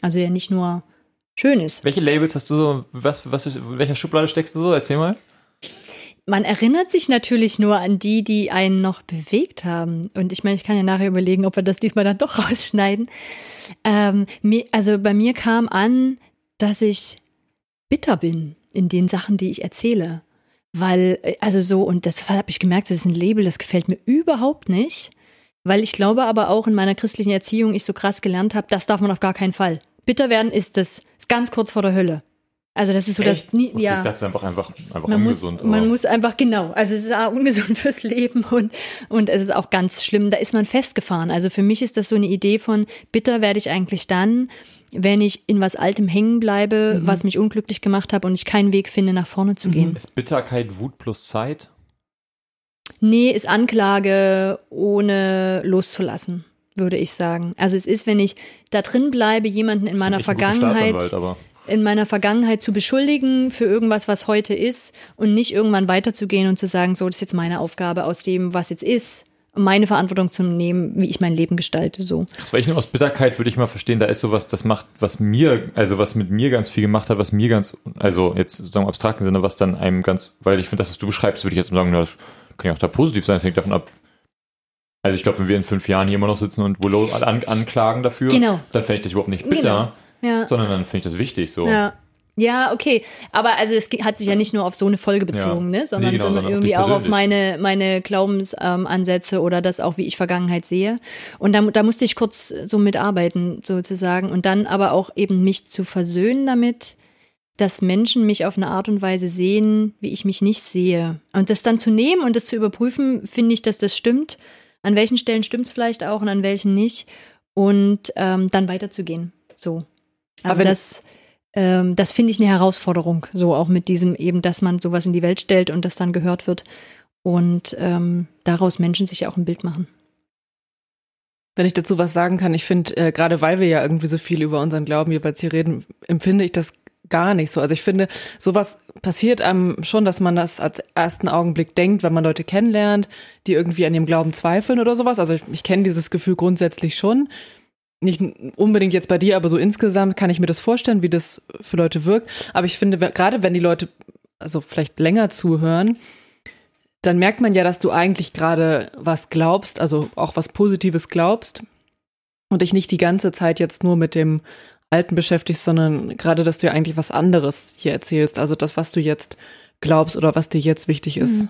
Also der nicht nur schön ist. Welche Labels hast du so, was, was, welcher Schublade steckst du so? Erzähl mal. Man erinnert sich natürlich nur an die, die einen noch bewegt haben. Und ich meine, ich kann ja nachher überlegen, ob wir das diesmal dann doch <laughs> rausschneiden. Ähm, mir, also bei mir kam an, dass ich bitter bin in den Sachen, die ich erzähle. Weil, äh, also so, und das habe ich gemerkt, das ist ein Label, das gefällt mir überhaupt nicht. Weil ich glaube aber auch in meiner christlichen Erziehung ich so krass gelernt habe, das darf man auf gar keinen Fall. Bitter werden ist das, ist ganz kurz vor der Hölle. Also das ist so das nie, okay, ja. Ich dachte einfach einfach einfach man ungesund. Muss, man muss einfach genau. Also es ist auch ungesund <laughs> fürs Leben und und es ist auch ganz schlimm. Da ist man festgefahren. Also für mich ist das so eine Idee von bitter werde ich eigentlich dann, wenn ich in was Altem hängen bleibe, mhm. was mich unglücklich gemacht hat und ich keinen Weg finde, nach vorne zu mhm. gehen. Ist Bitterkeit Wut plus Zeit? Nee, ist Anklage ohne loszulassen, würde ich sagen. Also es ist, wenn ich da drin bleibe, jemanden in meiner Vergangenheit in meiner Vergangenheit zu beschuldigen für irgendwas, was heute ist und nicht irgendwann weiterzugehen und zu sagen, so, das ist jetzt meine Aufgabe aus dem, was jetzt ist, meine Verantwortung zu nehmen, wie ich mein Leben gestalte. So. Das war ich nur aus Bitterkeit würde ich mal verstehen, da ist sowas, das macht, was mir, also was mit mir ganz viel gemacht hat, was mir ganz, also jetzt sozusagen im abstrakten Sinne, was dann einem ganz, weil ich finde, das, was du beschreibst, würde ich jetzt sagen, das kann ja auch da positiv sein, das hängt davon ab. Also ich glaube, wenn wir in fünf Jahren hier immer noch sitzen und Willow an, anklagen dafür, genau. dann fände ich das überhaupt nicht bitter, genau. ja. sondern dann finde ich das wichtig so. Ja. Ja, okay. Aber also es hat sich ja nicht nur auf so eine Folge bezogen, ja. ne? Sondern, nee, genau, sondern irgendwie auch auf meine, meine Glaubensansätze ähm, oder das auch, wie ich Vergangenheit sehe. Und da, da musste ich kurz so mitarbeiten, sozusagen. Und dann aber auch eben mich zu versöhnen damit, dass Menschen mich auf eine Art und Weise sehen, wie ich mich nicht sehe. Und das dann zu nehmen und das zu überprüfen, finde ich, dass das stimmt. An welchen Stellen stimmt es vielleicht auch und an welchen nicht. Und ähm, dann weiterzugehen. So. Also aber das ähm, das finde ich eine Herausforderung, so auch mit diesem eben, dass man sowas in die Welt stellt und das dann gehört wird und ähm, daraus Menschen sich auch ein Bild machen. Wenn ich dazu was sagen kann, ich finde, äh, gerade weil wir ja irgendwie so viel über unseren Glauben jeweils hier reden, empfinde ich das gar nicht so. Also ich finde, sowas passiert einem schon, dass man das als ersten Augenblick denkt, wenn man Leute kennenlernt, die irgendwie an ihrem Glauben zweifeln oder sowas. Also ich, ich kenne dieses Gefühl grundsätzlich schon nicht unbedingt jetzt bei dir, aber so insgesamt kann ich mir das vorstellen, wie das für Leute wirkt. Aber ich finde, gerade wenn die Leute also vielleicht länger zuhören, dann merkt man ja, dass du eigentlich gerade was glaubst, also auch was Positives glaubst und dich nicht die ganze Zeit jetzt nur mit dem Alten beschäftigst, sondern gerade, dass du ja eigentlich was anderes hier erzählst. Also das, was du jetzt glaubst oder was dir jetzt wichtig ist, mhm.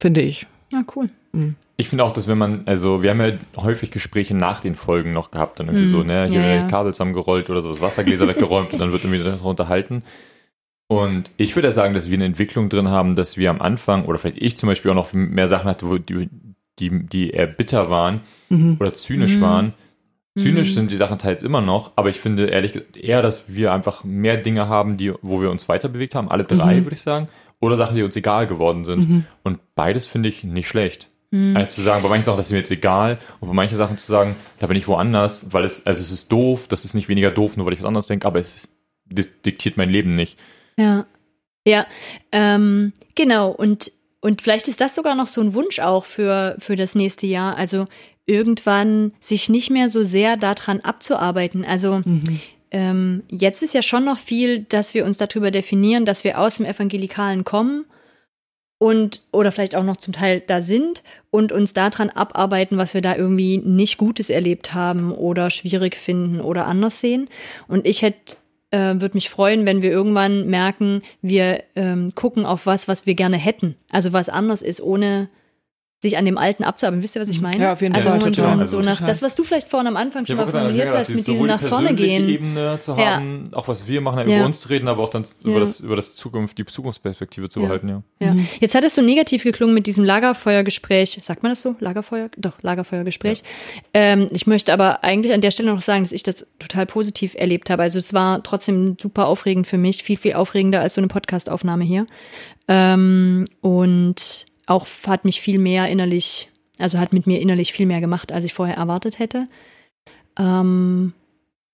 finde ich. Ja, cool. Mhm. Ich finde auch, dass wenn man, also wir haben ja häufig Gespräche nach den Folgen noch gehabt, dann irgendwie mm, so, ne, hier ja. Kabel zusammengerollt oder so, das Wassergläser weggeräumt und dann wird irgendwie darüber unterhalten. Und ich würde ja sagen, dass wir eine Entwicklung drin haben, dass wir am Anfang, oder vielleicht ich zum Beispiel auch noch mehr Sachen hatte, wo die, die, die eher bitter waren mhm. oder zynisch mhm. waren. Zynisch mhm. sind die Sachen teils immer noch, aber ich finde ehrlich eher, dass wir einfach mehr Dinge haben, die, wo wir uns weiter bewegt haben, alle drei, mhm. würde ich sagen, oder Sachen, die uns egal geworden sind. Mhm. Und beides finde ich nicht schlecht. Mhm. Also zu sagen, bei manchen Sachen, das ist mir jetzt egal, und bei manchen Sachen zu sagen, da bin ich woanders, weil es, also es ist doof, das ist nicht weniger doof, nur weil ich was anderes denke, aber es ist, das diktiert mein Leben nicht. Ja. Ja, ähm, genau. Und, und vielleicht ist das sogar noch so ein Wunsch auch für, für das nächste Jahr. Also irgendwann sich nicht mehr so sehr daran abzuarbeiten. Also mhm. ähm, jetzt ist ja schon noch viel, dass wir uns darüber definieren, dass wir aus dem Evangelikalen kommen und oder vielleicht auch noch zum Teil da sind und uns daran abarbeiten, was wir da irgendwie nicht Gutes erlebt haben oder schwierig finden oder anders sehen. Und ich hätte äh, würde mich freuen, wenn wir irgendwann merken, wir ähm, gucken auf was, was wir gerne hätten. Also was anders ist, ohne sich an dem Alten abzuarbeiten. Wisst ihr, was ich meine? Ja, auf jeden also Fall. Also, so, also, so nach, das, was du vielleicht vorhin am Anfang schon mal formuliert hast, mit diesem nach vorne gehen. Ebene zu haben, ja. auch was wir machen, ja. über uns zu reden, aber auch dann ja. über das, über das Zukunft, die Zukunftsperspektive zu behalten, ja. ja. Mhm. Jetzt hat es so negativ geklungen mit diesem Lagerfeuergespräch. Sagt man das so? Lagerfeuer? Doch, Lagerfeuergespräch. Ähm, ich möchte aber eigentlich an der Stelle noch sagen, dass ich das total positiv erlebt habe. Also es war trotzdem super aufregend für mich, viel, viel aufregender als so eine Podcastaufnahme hier. Ähm, und auch hat mich viel mehr innerlich, also hat mit mir innerlich viel mehr gemacht, als ich vorher erwartet hätte. Ähm,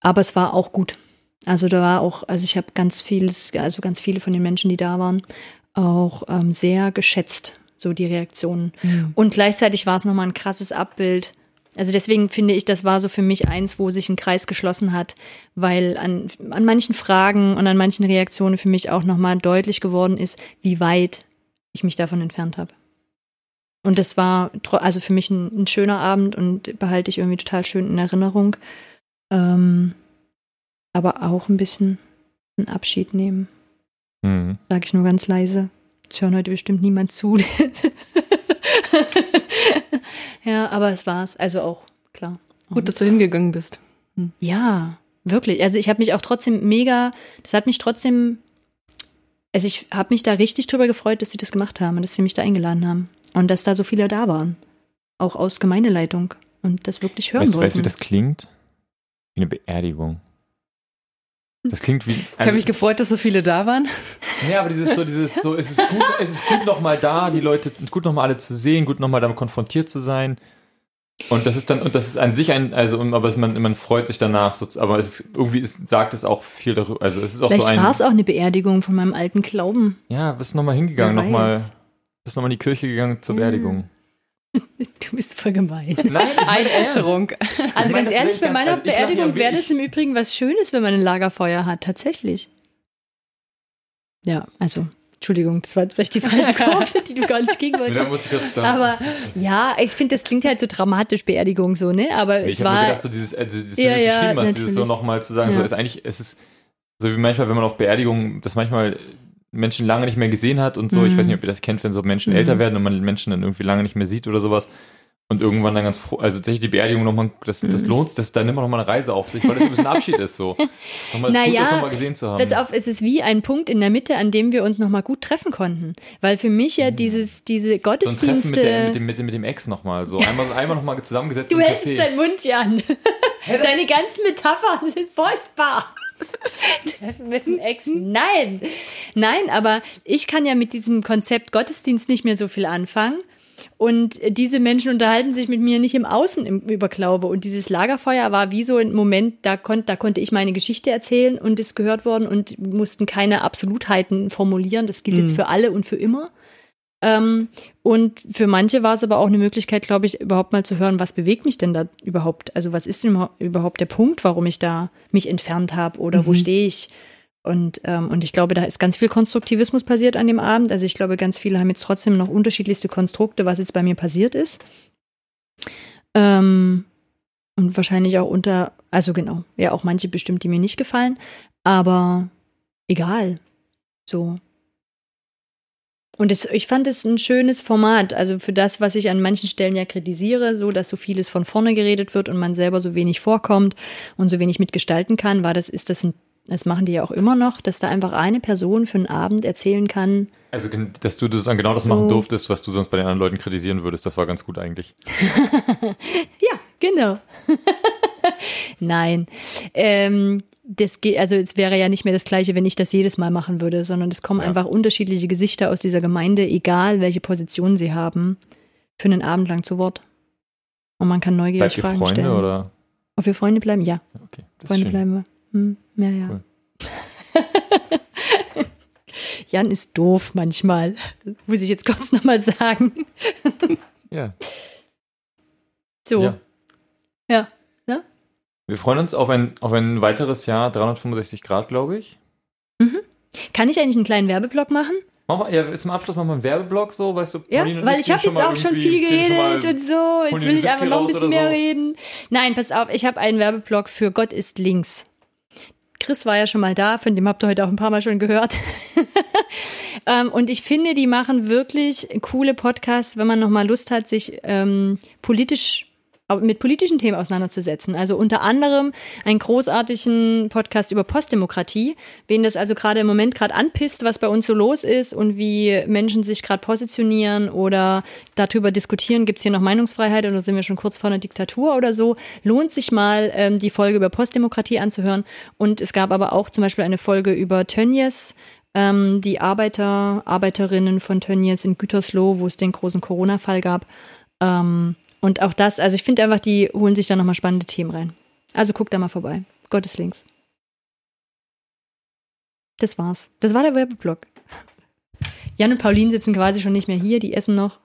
aber es war auch gut. Also da war auch, also ich habe ganz vieles, also ganz viele von den Menschen, die da waren, auch ähm, sehr geschätzt, so die Reaktionen. Mhm. Und gleichzeitig war es nochmal ein krasses Abbild. Also deswegen finde ich, das war so für mich eins, wo sich ein Kreis geschlossen hat, weil an, an manchen Fragen und an manchen Reaktionen für mich auch nochmal deutlich geworden ist, wie weit ich mich davon entfernt habe. Und das war also für mich ein, ein, schöner Abend und behalte ich irgendwie total schön in Erinnerung. Ähm, aber auch ein bisschen einen Abschied nehmen. Mhm. Sage ich nur ganz leise. Es hören heute bestimmt niemand zu. <laughs> ja, aber es war's. Also auch, klar. Gut, dass du hingegangen bist. Hm. Ja, wirklich. Also ich habe mich auch trotzdem mega, das hat mich trotzdem, also ich habe mich da richtig drüber gefreut, dass sie das gemacht haben und dass sie mich da eingeladen haben. Und dass da so viele da waren. Auch aus Gemeindeleitung. Und das wirklich hören weißt, wollten. Weißt du, wie das klingt? Wie eine Beerdigung. Das klingt wie. Also, ich habe mich gefreut, dass so viele da waren. <laughs> Ja, aber dieses so, dieses so, es ist gut, es ist gut nochmal da, die Leute, gut nochmal alle zu sehen, gut nochmal damit konfrontiert zu sein. Und das ist dann, und das ist an sich ein, also, aber es, man, man freut sich danach, so, aber es ist, irgendwie ist, sagt es auch viel darüber. Also es ist auch Vielleicht so ein. war es auch eine Beerdigung von meinem alten Glauben. Ja, bist nochmal hingegangen, nochmal bist nochmal in die Kirche gegangen zur Beerdigung. <laughs> Du bist voll gemein. Nein, Einäscherung. Also ich ganz ehrlich, bei meiner also Beerdigung wäre das im Übrigen was Schönes, wenn man ein Lagerfeuer hat, tatsächlich. Ja, also, Entschuldigung, das war jetzt vielleicht die falsche <laughs> Kurve, die du gar nicht gegen wolltest. Ja, muss ich kurz sagen. Aber ja, ich finde, das klingt halt so dramatisch, Beerdigung so, ne? Aber es war. Ich habe gedacht, so dieses, also dieses ja, ja, geschrieben hast, dieses so nochmal zu sagen, ja. so ist eigentlich, es ist so wie manchmal, wenn man auf Beerdigungen, das manchmal Menschen lange nicht mehr gesehen hat und so. Mhm. Ich weiß nicht, ob ihr das kennt, wenn so Menschen mhm. älter werden und man Menschen dann irgendwie lange nicht mehr sieht oder sowas. Und irgendwann dann ganz froh, also tatsächlich die Beerdigung nochmal, das, das mhm. lohnt das dann immer noch mal eine Reise auf sich, weil das ein bisschen Abschied ist so. <laughs> Nochmal ist naja, gut, das nochmal gesehen zu haben. Pass auf, es ist wie ein Punkt in der Mitte, an dem wir uns nochmal gut treffen konnten. Weil für mich ja mhm. dieses, diese Gottesdienste. So mit, der, mit, dem, mit, dem, mit dem Ex nochmal, so einmal, so einmal nochmal zusammengesetzt Du hältst deinen Mund, Jan. Deine ganzen Metaphern sind furchtbar. Treffen <laughs> mit dem Ex? Nein. Nein, aber ich kann ja mit diesem Konzept Gottesdienst nicht mehr so viel anfangen. Und diese Menschen unterhalten sich mit mir nicht im Außen im Überglaube. Und dieses Lagerfeuer war wie so ein Moment, da, konnt, da konnte ich meine Geschichte erzählen und ist gehört worden und mussten keine Absolutheiten formulieren. Das gilt mhm. jetzt für alle und für immer. Ähm, und für manche war es aber auch eine Möglichkeit, glaube ich, überhaupt mal zu hören, was bewegt mich denn da überhaupt? Also was ist denn überhaupt der Punkt, warum ich da mich entfernt habe oder mhm. wo stehe ich? Und, ähm, und ich glaube, da ist ganz viel Konstruktivismus passiert an dem Abend. Also ich glaube, ganz viele haben jetzt trotzdem noch unterschiedlichste Konstrukte, was jetzt bei mir passiert ist. Ähm, und wahrscheinlich auch unter, also genau, ja, auch manche bestimmt, die mir nicht gefallen. Aber egal. So. Und es, ich fand es ein schönes Format, also für das, was ich an manchen Stellen ja kritisiere, so dass so vieles von vorne geredet wird und man selber so wenig vorkommt und so wenig mitgestalten kann, war das, ist das ein das machen die ja auch immer noch, dass da einfach eine Person für einen Abend erzählen kann. Also, dass du das genau das so. machen durftest, was du sonst bei den anderen Leuten kritisieren würdest, das war ganz gut eigentlich. <laughs> ja, genau. <laughs> Nein. Ähm, das geht, also es wäre ja nicht mehr das Gleiche, wenn ich das jedes Mal machen würde, sondern es kommen ja. einfach unterschiedliche Gesichter aus dieser Gemeinde, egal welche Position sie haben, für einen Abend lang zu Wort. Und man kann neugierig Bleibt Fragen Freunde, stellen. Oder? Ob wir Freunde bleiben? Ja. Okay, Freunde bleiben wir. Hm, ja, ja. Cool. <laughs> Jan ist doof manchmal. Muss ich jetzt kurz nochmal sagen. ja. So. Ja. ja. Wir freuen uns auf ein, auf ein weiteres Jahr 365 Grad, glaube ich. Mhm. Kann ich eigentlich einen kleinen Werbeblock machen? Mach mal, ja, zum Abschluss machen wir einen Werbeblock so, weißt du, Ja, weil ich habe jetzt auch schon viel geredet und so. Jetzt will ich einfach noch ein bisschen mehr so. reden. Nein, pass auf, ich habe einen Werbeblock für Gott ist links. Chris war ja schon mal da, von dem habt ihr heute auch ein paar Mal schon gehört. <laughs> ähm, und ich finde, die machen wirklich coole Podcasts, wenn man nochmal Lust hat, sich ähm, politisch mit politischen Themen auseinanderzusetzen. Also unter anderem einen großartigen Podcast über Postdemokratie, wen das also gerade im Moment gerade anpisst, was bei uns so los ist und wie Menschen sich gerade positionieren oder darüber diskutieren, gibt es hier noch Meinungsfreiheit oder sind wir schon kurz vor einer Diktatur oder so. Lohnt sich mal, ähm, die Folge über Postdemokratie anzuhören. Und es gab aber auch zum Beispiel eine Folge über Tönnies, ähm, die Arbeiter, Arbeiterinnen von Tönnies in Gütersloh, wo es den großen Corona-Fall gab. Ähm, und auch das, also ich finde einfach, die holen sich da nochmal spannende Themen rein. Also guck da mal vorbei. Gottes links. Das war's. Das war der Werbeblock. Jan und Pauline sitzen quasi schon nicht mehr hier, die essen noch.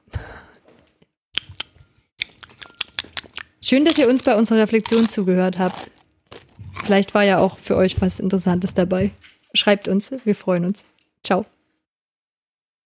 Schön, dass ihr uns bei unserer Reflexion zugehört habt. Vielleicht war ja auch für euch was Interessantes dabei. Schreibt uns, wir freuen uns. Ciao.